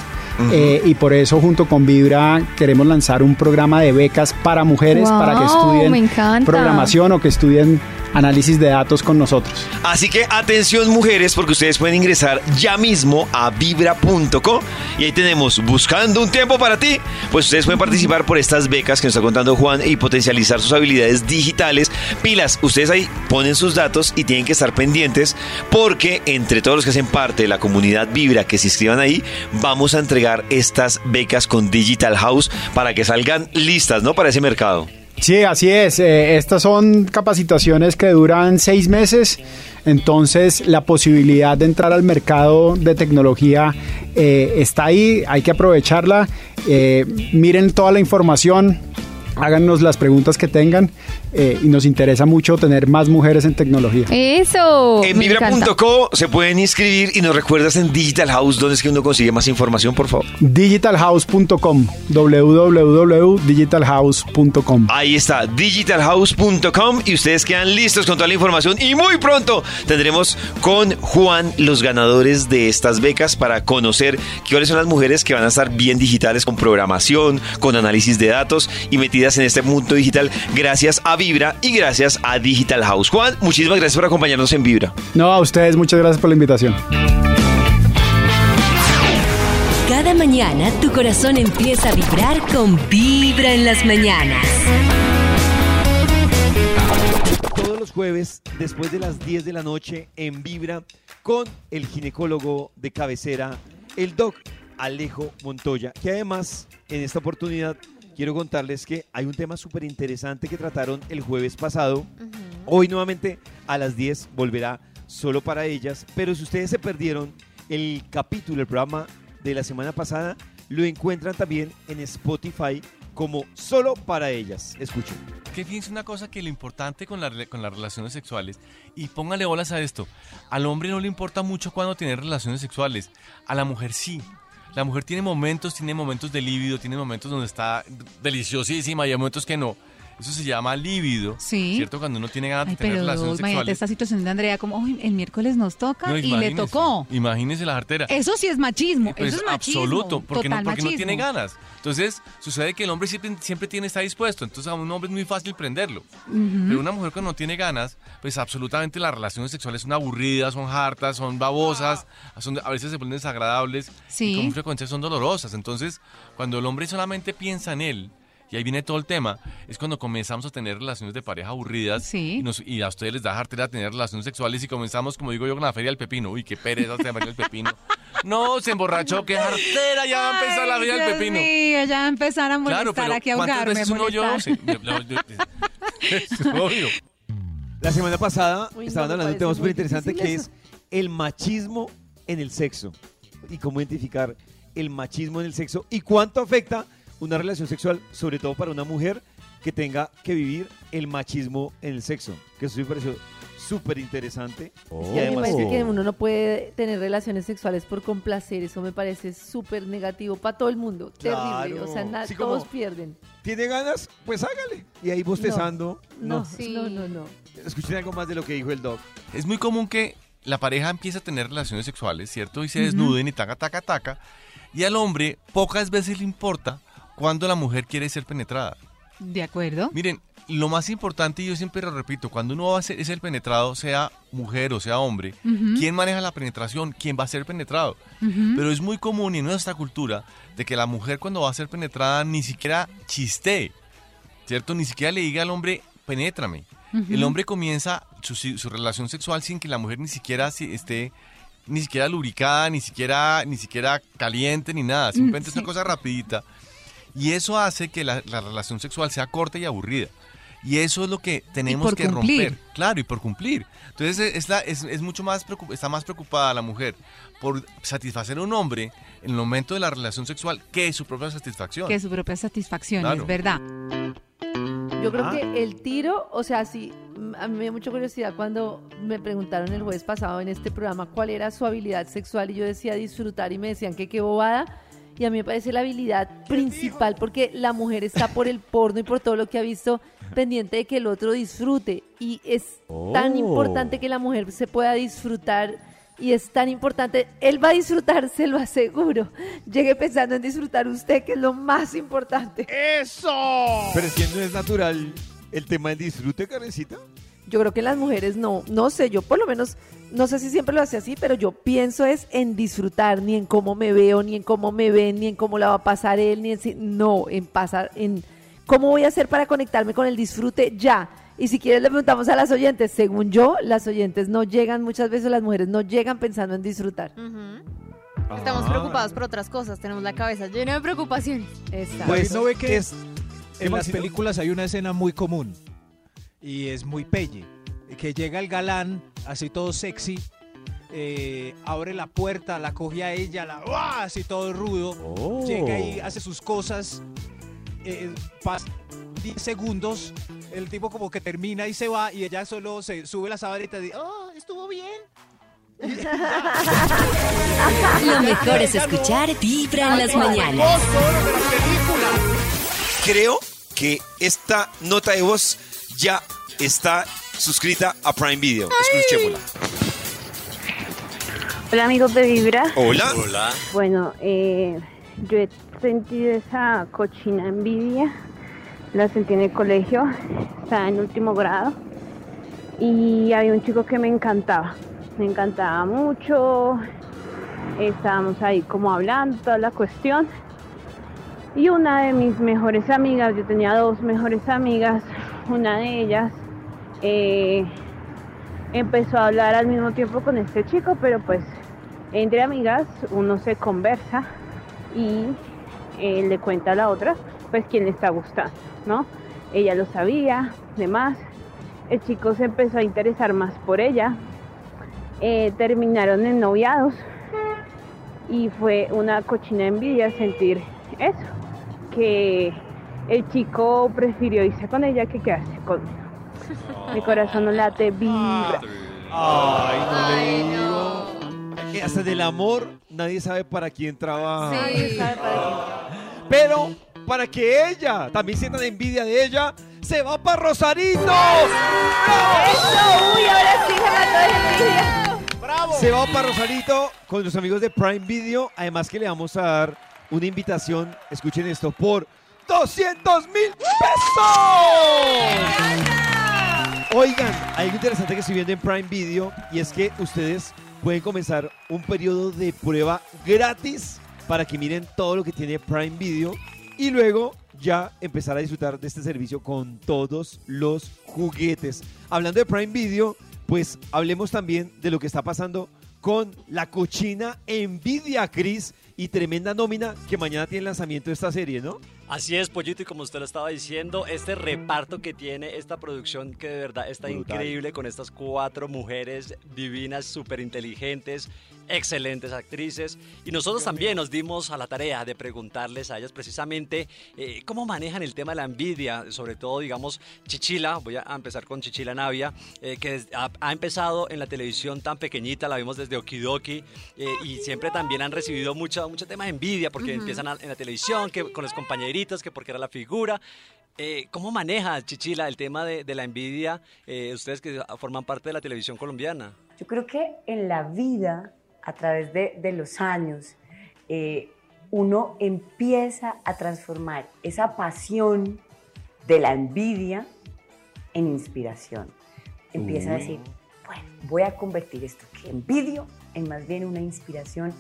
eh, y por eso junto con Vibra queremos lanzar un programa de becas para mujeres para que estudien programación o que estudien análisis de datos con nosotros. Así que atención mujeres porque ustedes pueden ingresar ya mismo a vibra.co y ahí tenemos buscando un tiempo para ti. Pues ustedes pueden participar por estas becas que nos está contando Juan y potencializar sus habilidades digitales. Pilas, ustedes ahí ponen sus datos y tienen que estar pendientes porque entre todos los que hacen parte de la comunidad Vibra que se inscriban ahí, vamos a entregar estas becas con Digital House para que salgan listas, ¿no? Para ese mercado. Sí, así es. Eh, estas son capacitaciones que duran seis meses. Entonces, la posibilidad de entrar al mercado de tecnología eh, está ahí. Hay que aprovecharla. Eh, miren toda la información. háganos las preguntas que tengan eh, y nos interesa mucho tener más mujeres en tecnología. Eso. En vibra.co se pueden inscribir y nos recuerdas en Digital House dónde es que uno consigue más información, por favor. Digitalhouse.com, www.digitalhouse.com. Ahí está, digitalhouse.com y ustedes quedan listos con toda la información y muy pronto tendremos con Juan los ganadores de estas becas para conocer cuáles son las mujeres que van a estar bien digitales con programación, con análisis de datos y metidas en este mundo digital gracias a Vibra y gracias a Digital House. Juan, muchísimas gracias por acompañarnos en Vibra. No, a ustedes muchas gracias por la invitación. Cada mañana tu corazón empieza a vibrar con Vibra en las mañanas. Todos los jueves, después de las 10 de la noche, en Vibra, con el ginecólogo de cabecera, el doc Alejo Montoya, que además, en esta oportunidad, quiero contarles que hay un tema súper interesante que trataron el jueves pasado. Hoy nuevamente a las 10 volverá solo para ellas, pero si ustedes se perdieron el capítulo, el programa de la semana pasada, lo encuentran también en Spotify como solo para ellas. Escuchen. Que fíjense una cosa que lo importante con, la con las relaciones sexuales, y póngale bolas a esto, al hombre no le importa mucho cuando tiene relaciones sexuales, a la mujer sí. La mujer tiene momentos, tiene momentos de líbido, tiene momentos donde está deliciosísima y hay momentos que no. Eso se llama líbido, Sí. ¿cierto? Cuando uno tiene ganas de Ay, tener pero relaciones imagínate sexuales. esta situación de Andrea, como, "Uy, el miércoles nos toca No, y le tocó. Imagínese la jartera. Eso sí es machismo, Pues eso es machismo. absoluto, porque, no, porque no machismo. tiene ganas. Entonces, sucede que el hombre siempre, siempre tiene está dispuesto. Entonces, a un hombre es muy fácil prenderlo. Ujú. Pero una mujer cuando no tiene ganas, pues absolutamente las relaciones sexuales son aburridas, son hartas, son babosas, son, a veces se ponen desagradables Sí. y con frecuencia son dolorosas. Entonces, cuando el hombre solamente piensa en él, y ahí viene todo el tema, es cuando comenzamos a tener relaciones de pareja aburridas y, nos- y a ustedes les da jartera tener relaciones sexuales y comenzamos, como digo yo, con la feria del pepino. Uy, qué pereza esta feria del pepino. No, se emborrachó, qué jartera, ya va a empezar la feria del pepino. mío, ya va a empezar a molestar Claro, pero aquí a ¿cuántas ahogarme. veces uno yo? molestar. Sí, yo- yo- yo- es obvio. La semana pasada Uy, no, estaban hablando de un tema muy súper interesante que es el machismo en el sexo y cómo identificar el machismo en el sexo y cuánto afecta una relación sexual, sobre todo para una mujer que tenga que vivir el machismo en el sexo, que eso me pareció súper interesante Y y a mí me además parece que- que uno no puede tener relaciones sexuales por complacer, eso me parece súper negativo para todo el mundo, terrible, o sea, na- Sí, como- todos pierden. ¿Tiene ganas? Pues hágale. Y ahí bostezando. No, no, no, no. Escuchen algo más de lo que dijo el doc. Es muy común que la pareja empiece a tener relaciones sexuales, ¿cierto? Y se desnuden y taca, taca, taca. Y al hombre pocas veces le importa cuando la mujer quiere ser penetrada. ¿De acuerdo? Miren, lo más importante, y yo siempre lo repito, cuando uno va a ser, es el penetrado, sea mujer o sea hombre, Ujú. ¿quién maneja la penetración? ¿Quién va a ser penetrado? Ujú. Pero es muy común en nuestra cultura de que la mujer cuando va a ser penetrada ni siquiera chistee, ¿cierto? Ni siquiera le diga al hombre, penétrame. Ujú. El hombre comienza su, su relación sexual sin que la mujer ni siquiera si- esté ni siquiera lubricada, ni siquiera, ni siquiera caliente, ni nada. Simplemente es una sí. cosa rapidita. Y eso hace que la, la relación sexual sea corta y aburrida. Y eso es lo que tenemos que cumplir. romper. Claro, y por cumplir. Entonces es, es la- es- es mucho más está más preocupada la mujer por satisfacer a un hombre en el momento de la relación sexual que su propia satisfacción. Que su propia satisfacción, Claro. es verdad. Yo creo Ah. que el tiro, o sea, sí, a mí me dio mucha curiosidad cuando me preguntaron el jueves pasado en este programa cuál era su habilidad sexual y yo decía disfrutar y me decían que qué bobada. Y a mí me parece la habilidad principal porque la mujer está por el porno y por todo lo que ha visto pendiente de que el otro disfrute. Y es tan Oh. importante que la mujer se pueda disfrutar y es tan importante. Él va a disfrutar, se lo aseguro. Llegue pensando en disfrutar usted, que es lo más importante. ¡Eso! Pero es que no es natural el tema del disfrute, Karencita. Yo creo que las mujeres no, no sé, yo por lo menos, no sé si siempre lo hace así, pero yo pienso es en disfrutar, ni en cómo me veo, ni en cómo me ven, ni en cómo la va a pasar él, ni en si- no, en pasar, en cómo voy a hacer para conectarme con el disfrute ya. Y si quieres le preguntamos a las oyentes, según yo, las oyentes no llegan, muchas veces las mujeres no llegan pensando en disfrutar. Estamos Ah. preocupados por otras cosas, tenemos la cabeza llena de preocupaciones. Exacto. Pues no ve que es- en las películas hay una escena muy común y es muy pelle, que llega el galán así todo sexy, eh, abre la puerta, la coge a ella, la ¡uah! así todo rudo, Oh. llega y hace sus cosas, eh, pas- 10 segundos, el tipo como que termina y se va y ella solo se sube la sábana y te dice, oh, estuvo bien. Lo mejor es escuchar Vibra en las mañanas. Creo que esta nota de voz ya está suscrita a Prime Video. Escuchémosla. Hola amigos de Vibra. Hola. Hola. Bueno, eh, yo he sentido esa cochina envidia. La sentí en el colegio, estaba en último grado. Y había un chico que me encantaba. Me encantaba mucho. Estábamos ahí como hablando, toda la cuestión. Y una de mis mejores amigas, yo tenía dos mejores amigas, una de ellas eh, empezó a hablar al mismo tiempo con este chico, pero pues entre amigas uno se conversa y eh, le cuenta a la otra pues quién le está gustando, ¿no? Ella lo sabía, demás. El chico se empezó a interesar más por ella. Eh, terminaron en noviados y fue una cochina envidia sentir eso, que el chico prefirió irse con ella que quedarse conmigo. Mi corazón no late, vibra. Ay, no le digo. Que hasta del amor nadie sabe para quién trabaja. Nadie sabe para quién Pero para que ella también sientan envidia de ella, se va para Rosarito. ¡Eso! ¡Uy, ahora sí se mató de envidia! ¡Bravo! Se va para Rosarito con los amigos de Prime Video. Además que le vamos a dar una invitación, escuchen esto, por 200 mil pesos. Oigan, hay algo interesante que estoy viendo en Prime Video y es que ustedes pueden comenzar un periodo de prueba gratis para que miren todo lo que tiene Prime Video y luego ya empezar a disfrutar de este servicio con todos los juguetes. Hablando de Prime Video, pues hablemos también de lo que está pasando con la cochina Envidia Cris y tremenda nómina que mañana tiene el lanzamiento de esta serie, ¿no? Así es, Pollito, y como usted lo estaba diciendo, este reparto que tiene esta producción que de verdad está Brutal. increíble con estas cuatro mujeres divinas, súper inteligentes, excelentes actrices. Y nosotros también nos dimos a la tarea de preguntarles a ellas precisamente eh, cómo manejan el tema de la envidia, sobre todo, digamos, Chichila, voy a empezar con Chichila Navia, eh, que ha, ha empezado en la televisión tan pequeñita, la vimos desde Okidoki, eh, y siempre también han recibido mucho, mucho tema de envidia, porque empiezan a- en la televisión, que con los compañeritos, que porque era la figura. Eh, ¿Cómo maneja Chichila el tema de, de la envidia, eh, ustedes que forman parte de la televisión colombiana? Yo creo que en la vida, a través de, de los años, eh, uno empieza a transformar esa pasión de la envidia en inspiración. Empieza a Uy. decir, bueno, voy a convertir esto que envidio en más bien una inspiración.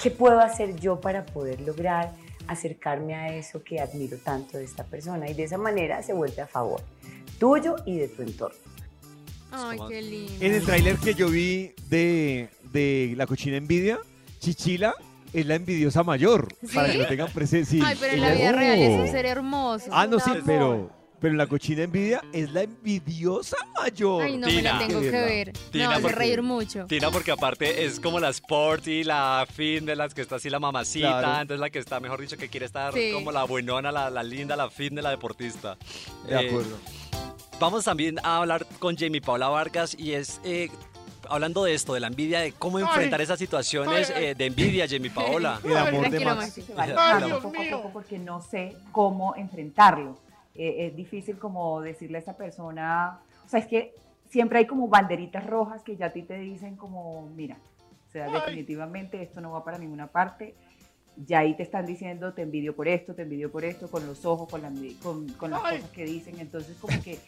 ¿Qué puedo hacer yo para poder lograr acercarme a eso que admiro tanto de esta persona? Y de esa manera se vuelve a favor tuyo y de tu entorno. Ay, qué lindo. En el tráiler que yo vi de, de La Cochina Envidia, Chichila es la envidiosa mayor. ¿Sí? Para que lo tengan presente. Sí, Ay, pero en la vida real es un ser hermoso. Ah, no, sí, amor. pero, pero La Cochina Envidia es la envidiosa mayor. Ay, no, me la Tina. tengo que ver. Tina, No, hace porque- reír mucho. Tina, porque aparte es como la sporty, la fin de las que está así la mamacita, Claro. entonces la que está, mejor dicho, que quiere estar Sí. como la buenona, la, la linda, la fin de la deportista. De Eh, acuerdo. Vamos también a hablar con Jamie Paula Vargas y es eh, hablando de esto, de la envidia, de cómo Ay. enfrentar esas situaciones Ay, ay. eh, de envidia, Jamie Paola. El amor de Max. Ay, Ay, Dios poco a mío. poco porque no sé cómo enfrentarlo. Eh, es difícil como decirle a esa persona, o sea, es que siempre hay como banderitas rojas que ya a ti te dicen como, mira, o sea, definitivamente esto no va para ninguna parte. Ya ahí te están diciendo, te envidio por esto, te envidio por esto, con los ojos, con, la, con, con las cosas que dicen. Entonces, como que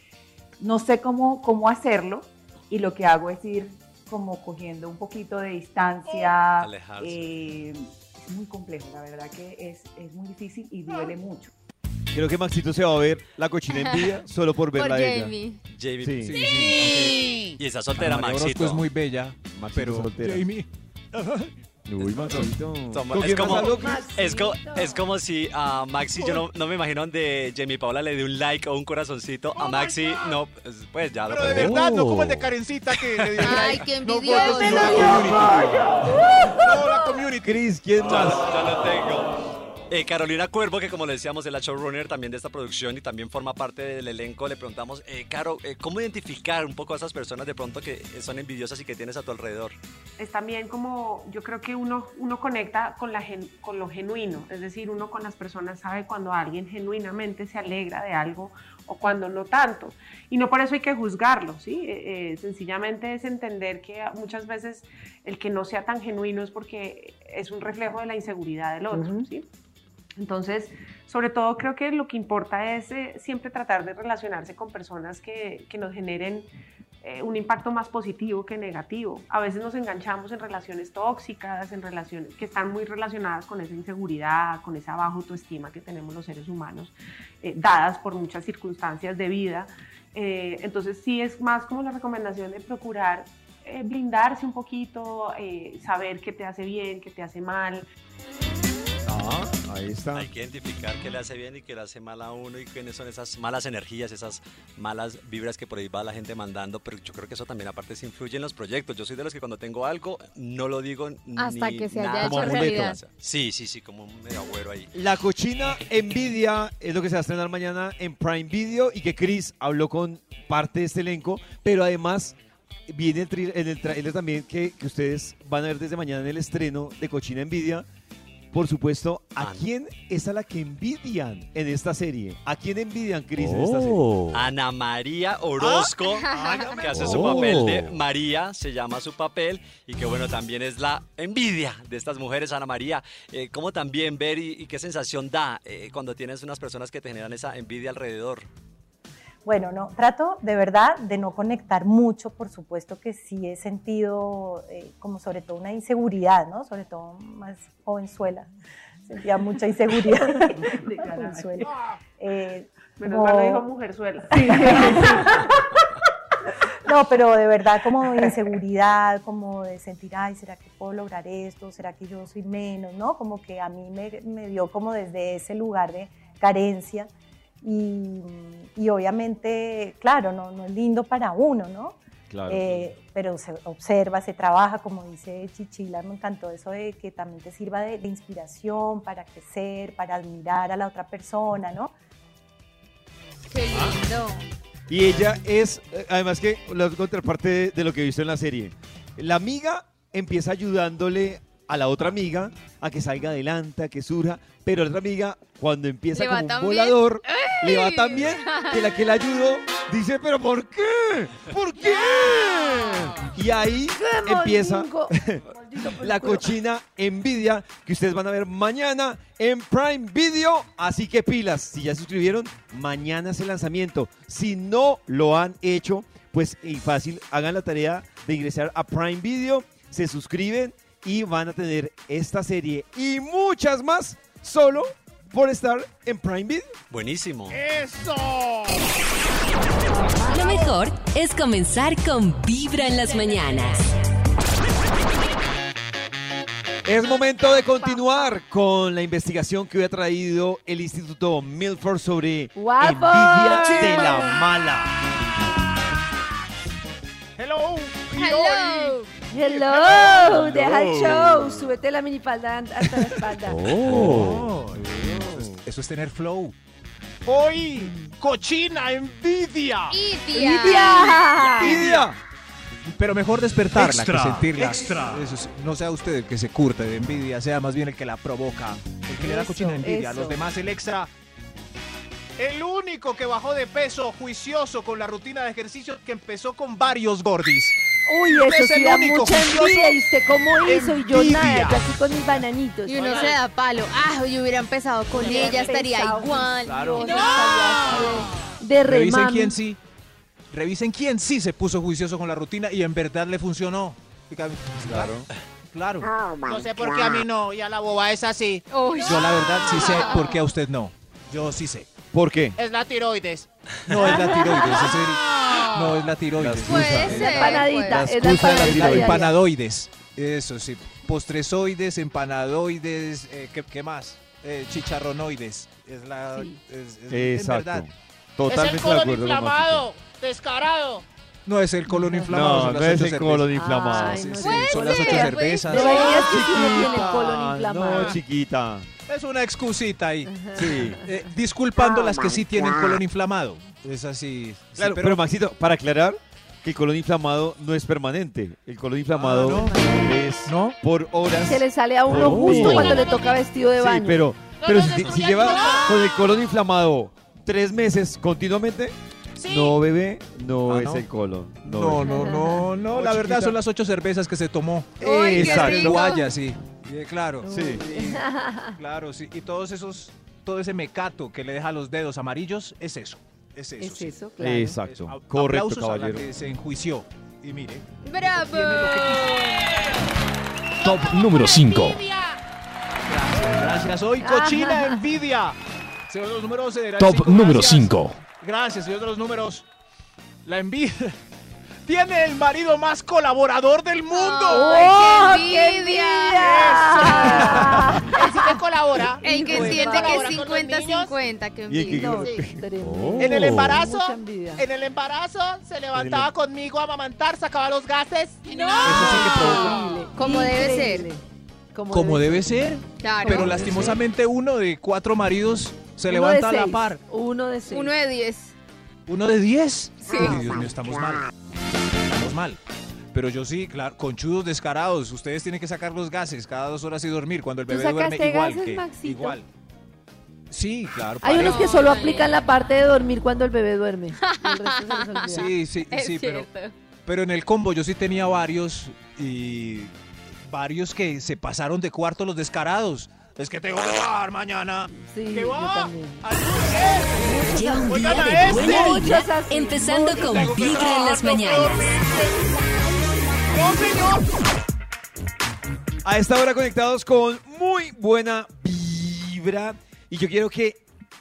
no sé cómo, cómo hacerlo y lo que hago es ir como cogiendo un poquito de distancia. Alejarse. eh, es muy complejo, la verdad que es, es muy difícil y duele mucho. Creo que Maxito se va a ver La Cochina Envidia solo por Por verla a ella. Jamie. Jamie, Sí. sí, Sí. sí, Y está soltera, María Maxito. Orozco es muy bella, Maxito pero soltera. Jamie. Uy, Maxito. Somos- ¿Con es, como, es, co- es como si a Maxi, yo no, no me imagino donde Jamie Paola le dé un like o un corazoncito. A Maxi, no, pues, pues ya lo Pero de verdad, no como el de Karencita que le dio Ay, like. qué No, envidioso. no, no, la community. No, la community. Cris, ¿quién más? ya lo tengo. Eh, Carolina Cuervo, que como le decíamos, es la showrunner también de esta producción y también forma parte del elenco, le preguntamos, eh, Caro, eh, ¿cómo identificar un poco a esas personas de pronto que son envidiosas y que tienes a tu alrededor? es también como, yo creo que uno, uno conecta con, la, gen- con lo genuino, es decir, uno con las personas sabe cuando alguien genuinamente se alegra de algo o cuando no tanto. Y no por eso hay que juzgarlo, ¿sí? Eh, eh, sencillamente es entender que muchas veces el que no sea tan genuino es porque es un reflejo de la inseguridad del otro, ¿sí? Entonces, sobre todo creo que lo que importa es eh, siempre tratar de relacionarse con personas que, que nos generen eh, un impacto más positivo que negativo. A veces nos enganchamos en relaciones tóxicas, en relaciones que están muy relacionadas con esa inseguridad, con esa baja autoestima que tenemos los seres humanos, eh, dadas por muchas circunstancias de vida. Eh, entonces sí es más como la recomendación de procurar eh, blindarse un poquito, eh, saber qué te hace bien, qué te hace mal. Ah, ahí está. Hay que identificar qué le hace bien y qué le hace mal a uno y quiénes son esas malas energías, esas malas vibras que por ahí va la gente mandando, pero yo creo que eso también aparte se influye en los proyectos. Yo soy de los que cuando tengo algo no lo digo Hasta ni que se haya nada. hecho realidad. Sí, sí, sí, como un medio agüero ahí. La cochina Envidia es lo que se va a estrenar mañana en Prime Video y que Chris habló con parte de este elenco, pero además viene el tri- en el trailer también que, que ustedes van a ver desde mañana en el estreno de Cochina Envidia. Por supuesto, ¿a quién es a la que envidian en esta serie? ¿A quién envidian, Chris, en esta serie? Ana María Orozco, que hace su Oh. papel de María, se llama su papel, y que bueno, también es la envidia de estas mujeres, Ana María. Eh, ¿Cómo también ver y, y qué sensación da eh, cuando tienes unas personas que te generan esa envidia alrededor? Bueno, no, trato de verdad de no conectar mucho, por supuesto que sí he sentido eh, como sobre todo una inseguridad, ¿no? Sobre todo más jovenzuela, sentía mucha inseguridad. jovenzuela. Eh, Menos como- mal dijo mujerzuela. Sí, sí, sí. No, pero de verdad como de inseguridad, como de sentir, ay, ¿será que puedo lograr esto? ¿Será que yo soy menos? ¿No? Como que a mí me, me dio como desde ese lugar de carencia y, y obviamente, claro, no, no es lindo para uno, ¿no? Claro. Eh, pero se observa, se trabaja, como dice Chichila, me encantó eso de que también te sirva de, de inspiración para crecer, para admirar a la otra persona, ¿no? Qué lindo. Y ella es, además que la contraparte de, de lo que he visto en la serie. La amiga empieza ayudándole a la otra amiga a que salga adelante, a que surja, pero la otra amiga, cuando empieza ¿Le como un volador, le va tan bien que la que la ayudó dice, pero ¿por qué? ¿Por qué? Y ahí empieza la cochina envidia que ustedes van a ver mañana en Prime Video. Así que pilas, si ya se suscribieron, mañana es el lanzamiento. Si no lo han hecho, pues y fácil, hagan la tarea de ingresar a Prime Video, se suscriben y van a tener esta serie y muchas más solo por estar en Prime Video. Buenísimo. ¡Eso! Lo mejor es comenzar con Vibra en las mañanas. Es momento de continuar con la investigación que hoy ha traído el Instituto Milford sobre ¡Guapo! envidia de la mala. Hello. Y Hello. Hello, deja el show, súbete la minifalda hasta la espalda. Oh, eso, es, eso es tener flow. Hoy, cochina envidia. ¡Lidia! ¡Lidia! Pero mejor despertarla Extra, que sentirla. extra. Eso es- no sea usted el que se curte de envidia, sea más bien el que la provoca. El que le da cochina envidia. A los demás el extra. El único que bajó de peso juicioso con la rutina de ejercicio que empezó con varios gordis. Uy, eso es sí el da único mucha juicioso. envidia. ¿Y usted cómo hizo? Y yo Envidia. nada, yo aquí con mis bananitos. Y uno se da palo. Ah, yo hubiera empezado con Hubiera ella, estaría igual. Claro. Así de, de Revisen remami. quién sí. Revisen quién sí se puso juicioso con la rutina y en verdad le funcionó. Claro. Claro. No sé por qué a mí no, y a la boba es así. Yo la verdad sí sé por qué a usted no. Yo sí sé. ¿Por qué? Es la tiroides. No es la tiroides, es el- no es la tiroides. Puede ser. La puede es la Excusa de la empanadita. tiroides. diaria. Empanadoides. Eso sí. Postresoides, empanadoides, eh, ¿qué, qué más? Eh, chicharronoides. Es la. Sí. es- es- en Exacto. verdad. es el Totalmente de colon acuerdo con Maxito. inflamado, descarado. No es el colon inflamado. No, no es el colon inflamado. Ay, Sí, no sí, puede son las ocho cervezas. Deberías que sí no tiene el Chiquita, colon inflamado. No, chiquita. Es una excusita ahí. Sí. Eh, disculpando las que sí tienen colon inflamado. Es así. sí, Claro, pero, Maxito, para aclarar que el colon inflamado no es permanente. El colon inflamado es por horas. Se le sale a uno justo cuando le toca vestido de Sí, baño. pero, pero si, si lleva con el colon inflamado tres meses continuamente, no bebé, no Ah, es ¿no? el colon. No, no, no, no. La verdad son las ocho cervezas que se tomó. Exacto. Guaya, sí. Eh, claro. Sí. Claro, sí. Y todos esos, todo ese mecato que le deja los dedos amarillos, es eso. Es eso. Es sí. eso, claro. Exacto. A- Correcto, aplausos a la caballero. que se enjuició. Y mire. ¡Bravo! Top número 5. Gracias, gracias. Hoy cochina envidia. De los números. era el Top cinco, número gracias. 5. Gracias, de los números. La envidia. Tiene el marido más colaborador del mundo. ¡Oh, ¡Qué qué envidia! Él sí me colabora. El que entiende que colabora es con los niños. 50-50, que Y el que- envidia. No, Oh. En el embarazo, en el embarazo se levantaba conmigo a amamantar, sacaba los gases y no. Eso sí que Como debe ser. Como, Como debe ser. Claro. Pero lastimosamente uno de cuatro maridos se Uno levanta a la par. Uno de seis. Uno de 10. Uno de diez. Sí. Ay, Dios mío, estamos mal. Estamos mal. Pero yo sí, claro, conchudos descarados. Ustedes tienen que sacar los gases cada dos horas y dormir cuando el ¿Tú bebé duerme igual gases, que Maxito? igual. Sí, claro. Hay unos que solo aplican la parte de dormir cuando el bebé duerme. El resto se. Sí, sí, Es sí, pero, pero en el combo yo sí tenía varios y varios que se pasaron de cuarto los descarados. Es que tengo que trabajar mañana. Sí, ¿Qué yo va? también. Lleva un día de este. buena vibra, empezando con Vibra en las mañanas. ¡No, señor! A esta hora conectados con muy buena vibra. Y yo quiero que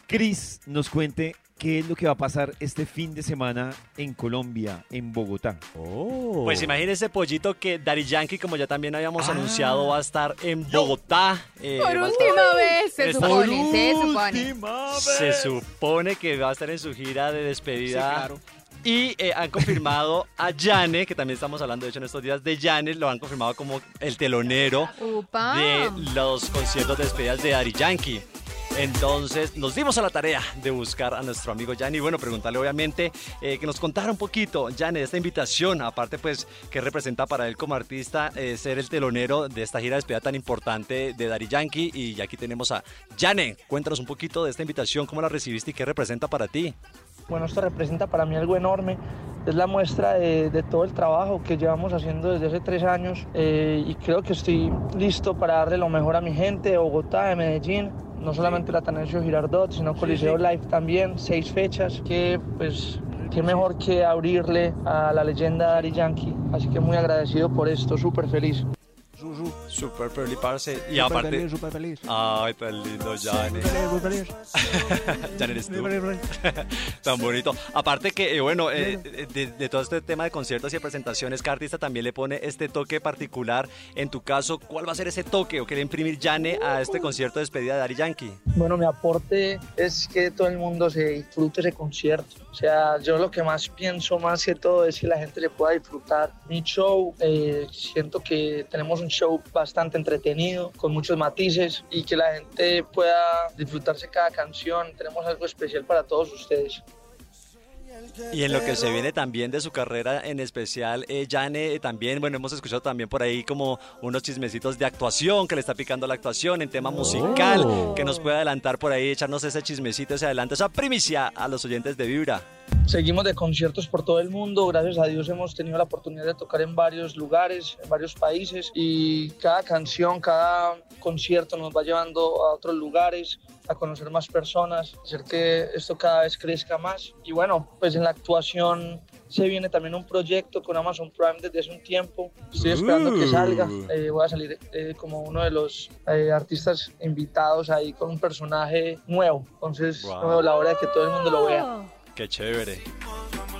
Chris nos cuente qué es lo que va a pasar este fin de semana en Colombia, en Bogotá. Pues imagínese, Pollito, que Daddy Yankee, como ya también habíamos Ah. anunciado, va a estar en Bogotá. eh, Por última estar- vez, se supone, se supone. Se supone que va a estar en su gira de despedida. Sí, claro. Y eh, han confirmado a Yane, que también estamos hablando de hecho en estos días de Yane, lo han confirmado como el telonero Upa. de los conciertos de despedidas de Daddy Yankee. Entonces nos dimos a la tarea de buscar a nuestro amigo Yanni. Bueno, preguntarle obviamente eh, que nos contara un poquito, Yanni, esta invitación. Aparte, pues, que representa para él como artista ser el telonero de esta gira de despedida tan importante de Daddy Yankee. Y aquí tenemos a Yane. Cuéntanos un poquito de esta invitación, cómo la recibiste y qué representa para ti. Bueno, esto representa para mí algo enorme. Es la muestra de, de todo el trabajo que llevamos haciendo desde hace tres años eh, y creo que estoy listo para darle lo mejor a mi gente de Bogotá, de Medellín. No solamente la Atanasio Girardot, sino Coliseo Live también, seis fechas, que pues qué mejor que abrirle a la leyenda Daddy Yankee. Así que muy agradecido por esto, súper feliz. Super feliz, parce. Y Súper aparte. feliz, súper feliz. Ay, tan lindo, Yane. Muy feliz. ya eres tú. Tan bonito. Aparte que, eh, bueno, eh, de, de todo este tema de conciertos y de presentaciones, cada artista también le pone este toque particular. En tu caso, ¿cuál va a ser ese toque o quiere imprimir Yane a este concierto de despedida de Daddy Yankee? Bueno, mi aporte es que todo el mundo se disfrute ese concierto. O sea, yo lo que más pienso más que todo es que la gente le pueda disfrutar mi show. Eh, siento que tenemos un show bastante entretenido, con muchos matices y que la gente pueda disfrutarse cada canción. Tenemos algo especial para todos ustedes. Y en lo que se viene también de su carrera en especial, eh, Yane, eh, también, bueno, hemos escuchado también por ahí como unos chismecitos de actuación, que le está picando la actuación en tema musical, Oh. que nos puede adelantar por ahí, echarnos ese chismecito, ese adelanto, esa primicia a los oyentes de Vibra. Seguimos de conciertos por todo el mundo, gracias a Dios hemos tenido la oportunidad de tocar en varios lugares, en varios países. Y cada canción, cada concierto nos va llevando a otros lugares, a conocer más personas, hacer que esto cada vez crezca más. Y bueno, pues en la actuación se viene también un proyecto con Amazon Prime desde hace un tiempo, estoy esperando que salga, Eh, voy a salir eh, como uno de los eh, artistas invitados ahí con un personaje nuevo, entonces Wow. no veo la hora de que todo el mundo lo vea. Qué chévere.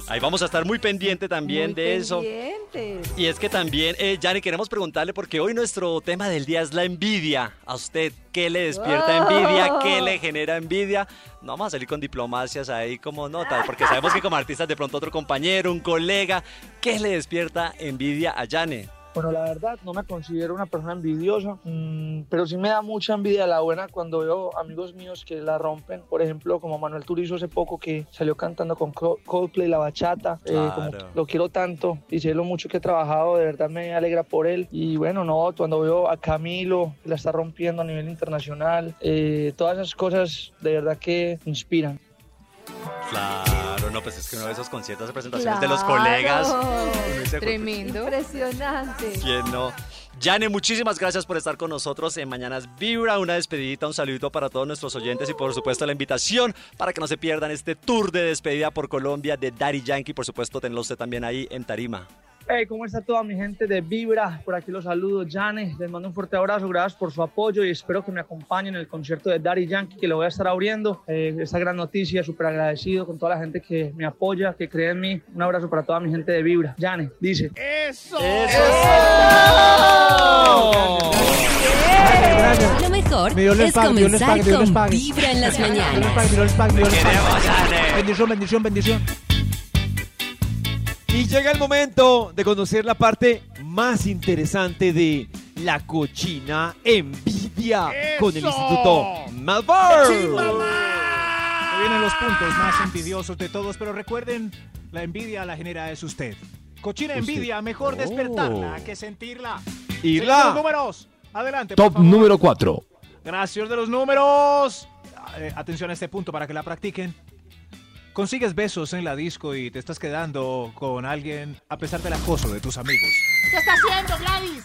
Ahí vamos a estar muy pendiente también Muy de eso. pendientes. Y es que también, eh, queremos preguntarle, porque hoy nuestro tema del día es la envidia. A usted, ¿qué le despierta envidia? ¿Qué le genera envidia? No vamos a salir con diplomacias ahí como notas, porque sabemos que como artistas de pronto otro compañero, un colega, ¿qué le despierta envidia a Jane? Bueno, la verdad, no me considero una persona envidiosa, mm, pero sí me da mucha envidia la buena cuando veo amigos míos que la rompen. Por ejemplo, como Manuel Turizo hace poco que salió cantando con Co- Coldplay la bachata. eh, como Claro. lo quiero tanto y sé lo mucho que he trabajado, de verdad me alegra por él. Y bueno, no, cuando veo a Camilo que la está rompiendo a nivel internacional, eh, todas esas cosas de verdad que inspiran. Claro, no, pues es que uno de esos conciertos de presentaciones de los colegas. dice, Tremendo. Impresionante. ¿Quién no? Jane, muchísimas gracias por estar con nosotros en Mañanas Vibra. Una despedidita, un saludito para todos nuestros oyentes y por supuesto la invitación para que no se pierdan este tour de despedida por Colombia de Daddy Yankee. Por supuesto, tenlo usted también ahí en Tarima. Hey, ¿cómo está toda mi gente de Vibra? Por aquí los saludo, Jane. Les mando un fuerte abrazo, gracias por su apoyo y espero que me acompañen en el concierto de Daddy Yankee que lo voy a estar abriendo. Eh, esta gran noticia, súper agradecido con toda la gente que me apoya, que cree en mí. Un abrazo para toda mi gente de Vibra. Jane, dice. ¡Eso! Lo mejor Dios les es comenzar con. Vibra en las mañanas. Bendición, bendición, bendición. Y llega el momento de conocer la parte más interesante de la cochina envidia con el ¡Eso! Instituto Malvar. Se vienen los puntos más envidiosos de todos, pero recuerden, la envidia la genera es usted. Cochina Usted. envidia, mejor Oh. despertarla que sentirla. Irla. Señor, números. Adelante, por Top favor. número 4. Gracias de los números. Eh, atención a este punto para que la practiquen. Consigues besos en la disco y te estás quedando con alguien a pesar del acoso de tus amigos. ¿Qué está haciendo, Gladys?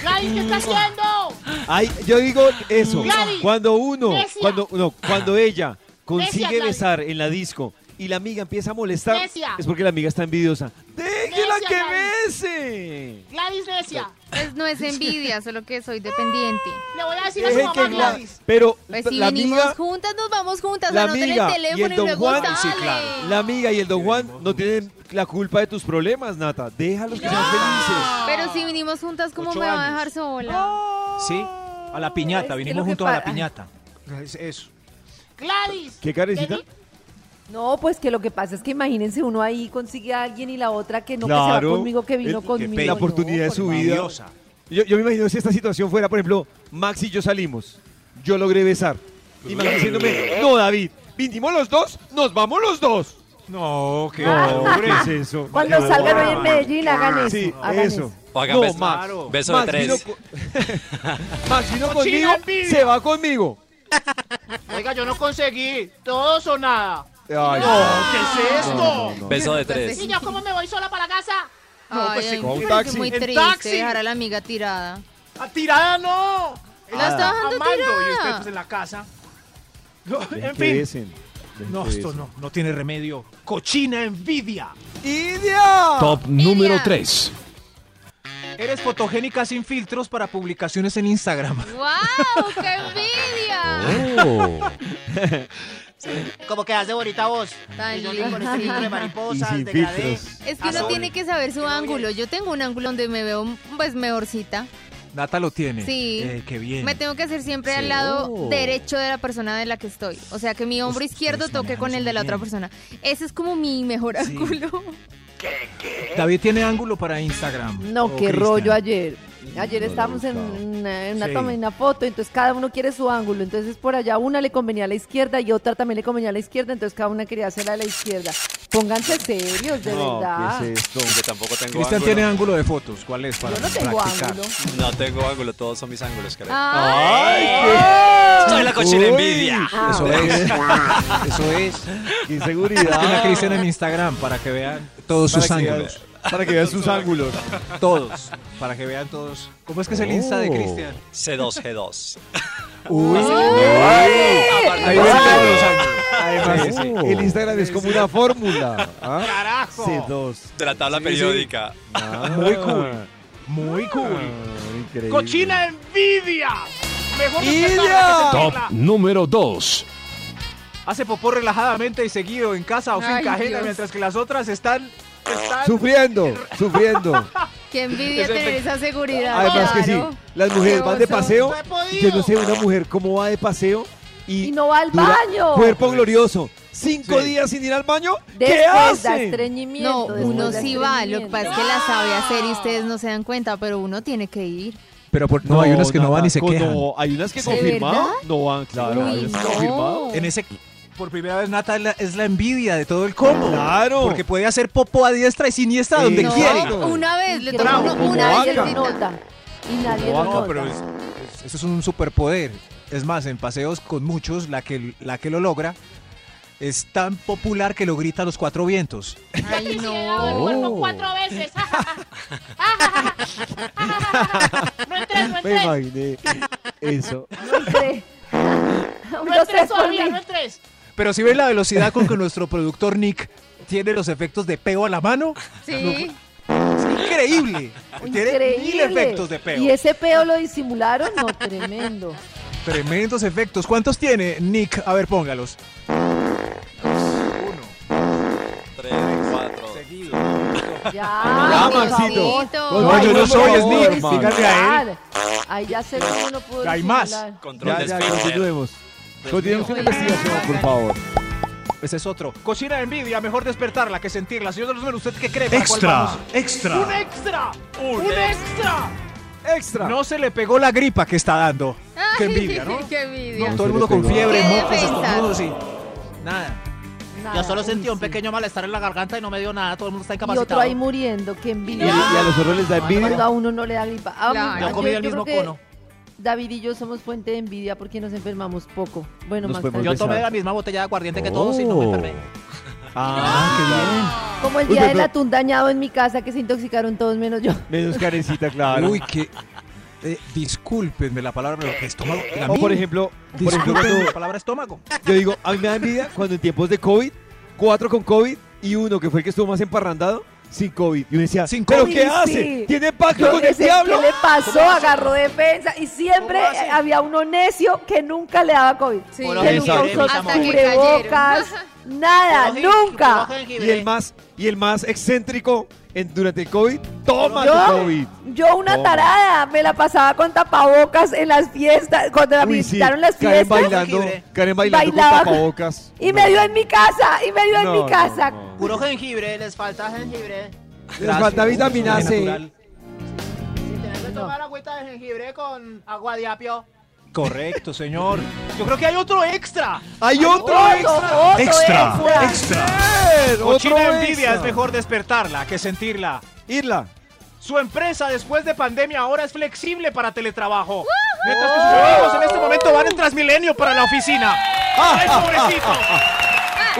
Gladys, ¿qué está haciendo? Ay, yo digo eso. Gladys. Cuando uno, Necia. cuando no, cuando ella consigue Necia, besar en la disco y la amiga empieza a molestar, Necia. es porque la amiga está envidiosa. ¡Déjela Necia, que Gladys. bese! Gladys necia. Pues no es envidia, solo que soy dependiente. Le voy a decir a su mamá, que Gla- Gladys. Pero Pues si la venimos amiga, juntas, nos vamos juntas. la anoten amiga el y teléfono el y, don luego Juan, sale. la amiga y el don Juan no tienen la culpa de tus problemas, Nata. Déjalos que sean felices. Pero si vinimos juntas, ¿cómo Ocho me va a años. dejar sola? Sí, a la piñata, Es que vinimos que juntos a la pa- piñata. Es- Eso. Gladys. ¿Qué carecita? No, pues que lo que pasa es que imagínense uno ahí consigue a alguien y la otra que no que se Claro. va conmigo, que vino El- conmigo. La oportunidad de su vida. Yo, yo me imagino si esta situación fuera, por ejemplo, Max y yo salimos. Yo logré besar. Y Max diciéndome, no, David, vinimos los dos, nos vamos los dos. No, qué No, pobre. ¿qué es eso? Cuando No. salgan hoy en Medellín, hagan eso. Sí, hagan eso. O hagan No, beso- Max. beso Max de vino tres. co- Max vino conmigo, se va conmigo. Oiga, yo no conseguí. Todos o nada. Ay, no, ¿qué es esto? no, no, no. Beso de tres. ¿Y yo cómo me voy sola para la casa? No, pues Ay, ay, con un taxi. muy triste taxi. dejar a la amiga tirada. ¡A tirada no! La está dejando Amando y tirada. usted pues, en la casa. En fin. No, esto no, no tiene remedio. Cochina envidia. ¡Idia! Top número 3. Eres fotogénica sin filtros para publicaciones en Instagram. ¡Wow! ¡Qué envidia! Oh. Como quedas de bonita voz. Tan yo con este filtro de mariposas. Es que uno Azul. tiene que saber su ángulo. Yo tengo un ángulo donde me veo pues mejorcita. Nata lo tiene. Sí. Eh, qué bien. Me tengo que hacer siempre Sí. al lado Oh. derecho de la persona de la que estoy. O sea, que mi hombro Ustedes izquierdo toque manejan con eso el de la otra bien. persona. Ese es como mi mejor Sí. ángulo. David tiene ángulo para Instagram. No, Oh, qué Cristian. rollo ayer. Ayer estábamos en una, en una Sí. toma y una foto, entonces cada uno quiere su ángulo. Entonces por allá una le convenía a la izquierda y otra también le convenía a la izquierda, entonces cada una quería hacerla a la izquierda. Pónganse serios, de No, verdad. ¿qué es esto? Yo tampoco tengo Cristian ángulo. tiene ángulo de fotos. ¿Cuál es para Yo no tengo practicar? ángulo. No tengo ángulo, todos son mis ángulos, creo. Ay, Soy la cochina Uy. envidia. Ah, Eso es. Eso es. ¡Qué inseguridad! Tiene a Cristian en Instagram para que vean todos sus Para ángulos. Para que vean sus ángulos. Todos. Para que vean todos. ¿Cómo es que es el Insta de Oh. Cristian? C2G2. Uy. Ahí ven todos los ángulos. Además, Sí, sí. el Instagram es como una fórmula. ¿ah? ¡Carajo! C2. De la tabla Sí, periódica. Ah, Muy cool. Muy cool. ah, increíble. ¡Cochina envidia! Mejor Top número 2. hace popó relajadamente y seguido en casa o Ay, finca ajena, Dios. mientras que las otras están... están- Sufriendo, sufriendo. Qué envidia tener esa seguridad. Además que sí, claro. las mujeres van de paseo. Yo no sé una mujer cómo va de paseo y, Y no va al dura baño. Cuerpo glorioso. Cinco Sí. días sin ir al baño. ¿Qué Después da hace? estreñimiento. No, después uno da sí va, lo que pasa es que la sabe hacer y ustedes no se dan cuenta, pero uno tiene que ir. Pero por- no, hay unas que no van y se Nataco, quejan. No, hay unas que ¿De confirmado verdad? no van, claro. Uy, hay unas que no. confirmado. En ese, por primera vez, Nata es la, es la envidia de todo el combo. Claro. Porque puede hacer popo a diestra y siniestra donde No, quiere. Una vez le uno- y una vez. lo nota. Y nadie lo No, nota. pero es- es- eso es un superpoder. Es más, en paseos con muchos, la que, la que lo logra es tan popular que lo grita a los cuatro vientos. Ay, Me el cuerpo Oh. cuatro veces. no entres, no Me entres. imaginé eso. No entré. No No mí. no entres. Pero si ven la velocidad con que nuestro productor Nick tiene los efectos de peo a la mano, Sí. es increíble. Tiene mil Increíble. efectos de peo. ¿Y ese peo lo disimularon? No, tremendo. Tremendos efectos. ¿Cuántos tiene Nick? A ver, póngalos. Tres, cuatro. Seguido. Ya, Ya, Maxito. favor. No, yo no soy, es No, Nick. Díganle a él. Ahí ya sé que uno pudo Hay más. Control Ya, de ya, continuemos. Continuemos con la investigación, por favor. Ese es otro. Cocina de envidia, mejor despertarla que sentirla. Señor de los números, ¿usted qué cree? ¿Para cuál Extra, vamos? ¡Un extra! Un ¡Un extra! ¡Extra! No se le pegó la gripa que está dando. Qué envidia, ¿no? Qué envidia. Todo el mundo con fiebre, Qué mocos, defensa. estornudos y... Nada. Nada, Yo solo sentí uy, un sí. pequeño malestar en la garganta y no me dio nada. Todo el mundo está Y incapacitado. otro ahí muriendo, qué Y a, envidia. y a los otros les da Cuando envidia. a uno no le da gripa. Ah, Claro. Yo comí el creo mismo que cono. David y yo somos fuente de envidia porque nos enfermamos poco. Bueno, Nos más podemos Yo tarde. tomé besar. la misma botella de aguardiente que todos y no me Oh. enfermé. Ah, Como el Uy, día pero- del atún dañado en mi casa que se intoxicaron todos menos yo. Menos carecita, claro. Uy, qué... Eh, discúlpenme la palabra, pero estómago. a o mí- por ejemplo, por ejemplo Discúlpenme cuando la palabra estómago. yo digo, a mí me da envidia cuando en tiempos de COVID, cuatro con COVID y uno que fue el que estuvo más emparrandado, sin COVID. Y uno decía, Sin ¿pero COVID, qué sí. hace? ¿Tiene pacto con el diablo? ¿Qué le pasó? Agarró defensa y siempre había uno necio que nunca le daba COVID. Sí. Que nunca usó cubrebocas, nada, nunca. Y el más, y el más excéntrico en, durante el COVID, toma tu Yo, COVID. yo una Toma. tarada, me la pasaba con tapabocas en las fiestas, cuando me Uy, sí, visitaron las Karen fiestas. bailando. Karen bailando Bailaba. con tapabocas. Y me dio en mi casa, y me dio en mi casa. no. Puro jengibre, les falta jengibre. Les falta vitamina C. Si tenés que tomar agüita de jengibre con agua de apio. Correcto, señor. Yo creo que hay otro extra. ¡Hay otro Otro, extra! otro Extra, extra. extra. Cochina ¡Otro envidia extra! es mejor despertarla que sentirla. Irla. Su empresa después de pandemia ahora es flexible para teletrabajo. Mientras que sus amigos en este momento van en Transmilenio para la oficina. ¡Ay, pobrecito!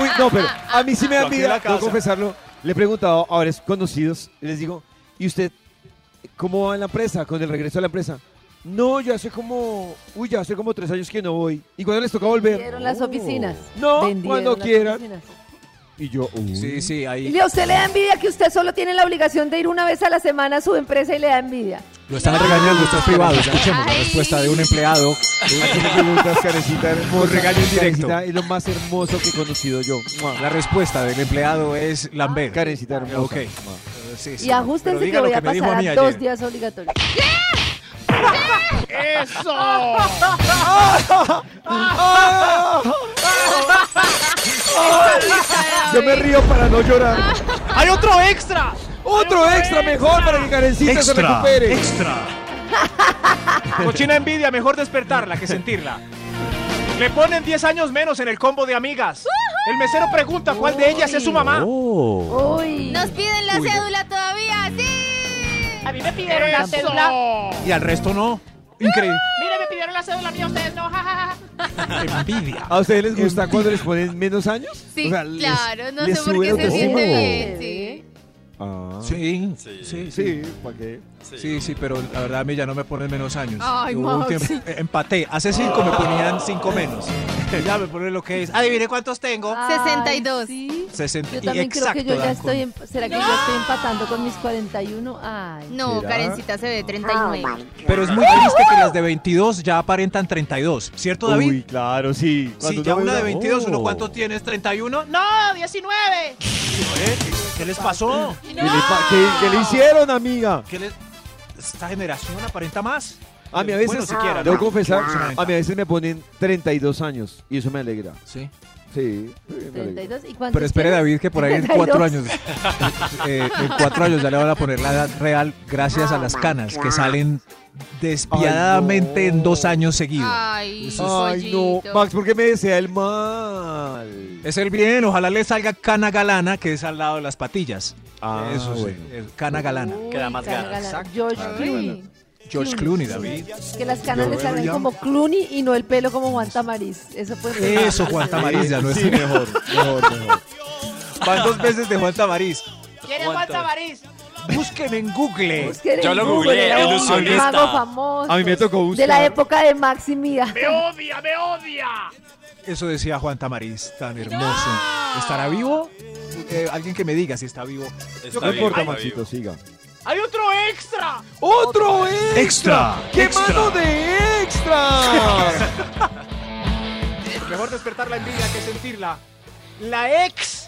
Uy, no, pero a mí sí me da que casa. confesarlo. Le he preguntado a varios conocidos y les digo, ¿y usted cómo va en la empresa? Con el regreso a la empresa. No, ya hace como, uy, ya hace como tres años que no voy. ¿Y cuándo les toca volver? Vendieron las oficinas. No, Vendieron cuando las quieran. oficinas. Y yo, uy. Sí, sí, Y ahí. a usted le da envidia que usted solo tiene la obligación de ir una vez a la semana a su empresa y le da envidia. Lo están regañando, esto es privado. Escuchemos la respuesta de un empleado. Aquí me preguntas, Karencita, hermosa. Un regaño en directo. Karencita es lo más hermoso que he conocido yo. Mua. La respuesta del empleado es Lambert. Karencita hermosa. Ok. Mua. Sí, sí. Y ajustense Pero que diga lo voy a me dijo pasar a, mí dos ayer. días obligatorios. ¡Eso! Yo me río para no llorar. ¡Hay otro extra! Otro extra mejor para que Karencita se recupere. extra. Cochina envidia, mejor despertarla que sentirla. Le ponen 10 años menos en el combo de amigas. El mesero pregunta cuál de ellas es su mamá. ¿Nos piden la cédula todavía? A mí me pidieron la cédula. Y al resto no. Increíble. Mire, me pidieron la cédula mía, ustedes no. Envidia. ¿A ustedes les gusta cuando les ponen menos años? Sí, O sea, les- claro, no les sé por sube qué se siente bien, sí. Ah. Sí, Sí. sí, sí. Sí, ¿para qué? Sí, sí, pero la verdad a mí ya no me ponen menos años. Ay, Hubo un tiempo- sí. eh, empaté. Hace cinco me ponían cinco menos. ya me ponen lo que es. Adivine cuántos tengo. Ay, 62. sí. 60. Yo y también creo que yo exacto, ya estoy. en- ¿Será que yo estoy empatando con mis 41? Ay. No, ¿Será? Karencita se ve 39. Pero es muy triste que las de 22 ya aparentan 32. ¿Cierto, David? Uy, claro, sí. Sí, Cuando ya uno una de 22, ¿uno Oh. cuánto tienes? ¿31? ¡No! ¡No, 19! ¿Eh? ¿Qué les pasó? ¿Qué le, pa- qué- qué le hicieron, amiga? ¿Qué les... ¿Esta generación aparenta más? A mí a veces, Bueno, siquiera, debo ¿no? confesar, a mí a veces me ponen 32 años y eso me alegra. Sí. Sí, sí, me alegra. 32. ¿Y cuántos Pero espere, tienes? David, que por ahí en 32. cuatro años, eh, en cuatro años ya le van a poner la edad real gracias a las canas que salen despiadadamente en dos años seguidos. Ay, Ay, no. Max, ¿por qué me desea el mal? Es el bien, ojalá le salga cana galana, que es al lado de las patillas. Ah, Eso sí, bueno. es cana galana. Uy, Queda más ganas. George Ay. Clooney. George Clooney, David. Que las canas le salgan como Clooney y no el pelo como Juan Tamariz. Eso puede ser. Eso, Juan Tamariz, ya no es Sí, mejor, mejor, mejor. Van dos veces de Juan Tamariz. ¿Quién es Juan Tamariz? Busquen en Google. Busquen Yo en lo Google, googleé, ilusionista. mago famoso. A mí me tocó buscar. De la época de Max y Mía. ¡Me odia, me odia! Eso decía Juan Tamariz, tan hermoso. ¿Estará vivo? Eh, alguien que me diga si está vivo. Está No bien, importa, Maxito, siga. ¡Hay otro extra! ¡Otro extra! Extra, ¡Qué extra. mano de extra! Mejor despertar la envidia que sentirla. La ex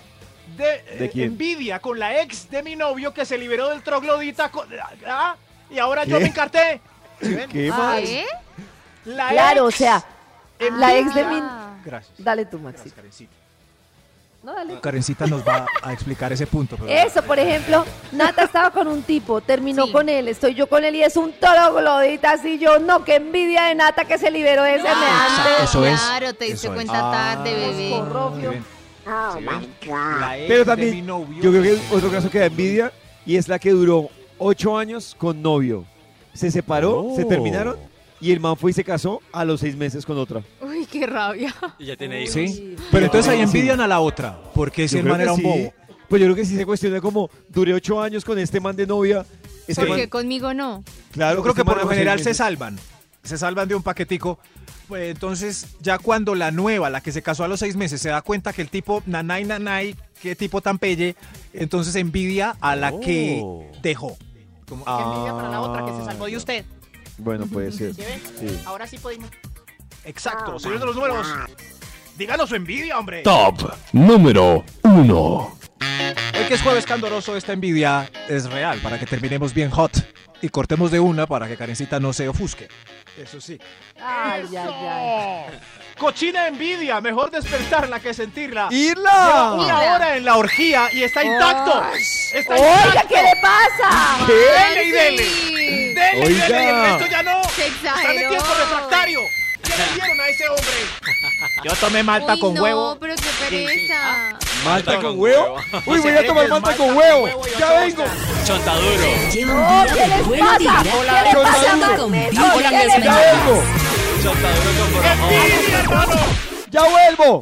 de, ¿De eh, quién? envidia con la ex de mi novio que se liberó del troglodita. con- ah, y ahora yo me encarté. ¿Sí ven? ¿Qué Ah, más? ¿Eh? La Claro, o ex sea, la ex de mi. Ah. Gracias. Dale tú, Gracias, Maxito. Karencita. No, dale. Karencita nos va a explicar ese punto. pero- Eso, por ejemplo, Nata estaba con un tipo, terminó Sí. con él, estoy yo con él y es un toro glodita así yo, no, qué envidia de Nata que se liberó de semejante. Eso es. Claro, te diste eso es. cuenta tarde, Ah, bebé. Ex Pero de también, mi novio yo creo que otro caso que da envidia y es la que duró ocho años con novio. Se separó, Oh. se terminaron y el man fue y se casó a los seis meses con otra. Uy, qué rabia. Y ya tiene hijos. Sí, pero entonces ahí envidian a la otra, porque si Yo el creo man que era un sí. bobo. Pues yo creo que sí se cuestiona como duré ocho años con este man de novia. Este Porque conmigo no. claro, Yo creo este que por lo seis general se meses. salvan. Se salvan de un paquetico. Pues entonces, ya cuando la nueva, la que se casó a los seis meses, se da cuenta que el tipo, nanay, nanay, qué tipo tan pelle, entonces envidia a la que Oh. dejó. Como, ¡Qué envidia para la otra que se Ah, salvó de usted! Bueno, puede ser. ¿Sí. Ahora sí podemos. Exacto, señor de los números. Díganos su envidia, hombre. Top número 1. Hoy que es jueves candoroso, esta envidia es real para que terminemos bien hot y cortemos de una para que Karencita no se ofusque. Eso sí. Ay, ay, ay. Cochina envidia, mejor despertarla que sentirla. ¡Irla! Una hora en la orgía y está intacto. Está Oiga, intacto. ¿qué le pasa? Dele y dele. Dele y Oiga. dele resto ya no. Se Está en exageró. tiempo refractario. ¿Qué le dieron a ese hombre? Yo tomé malta Uy, con no, huevo. pero qué pereza. ¿Malta con huevo? Uy, voy a tomar malta con huevo. Ya vengo. Chontaduro. Lleva un Oh. Ya vuelvo.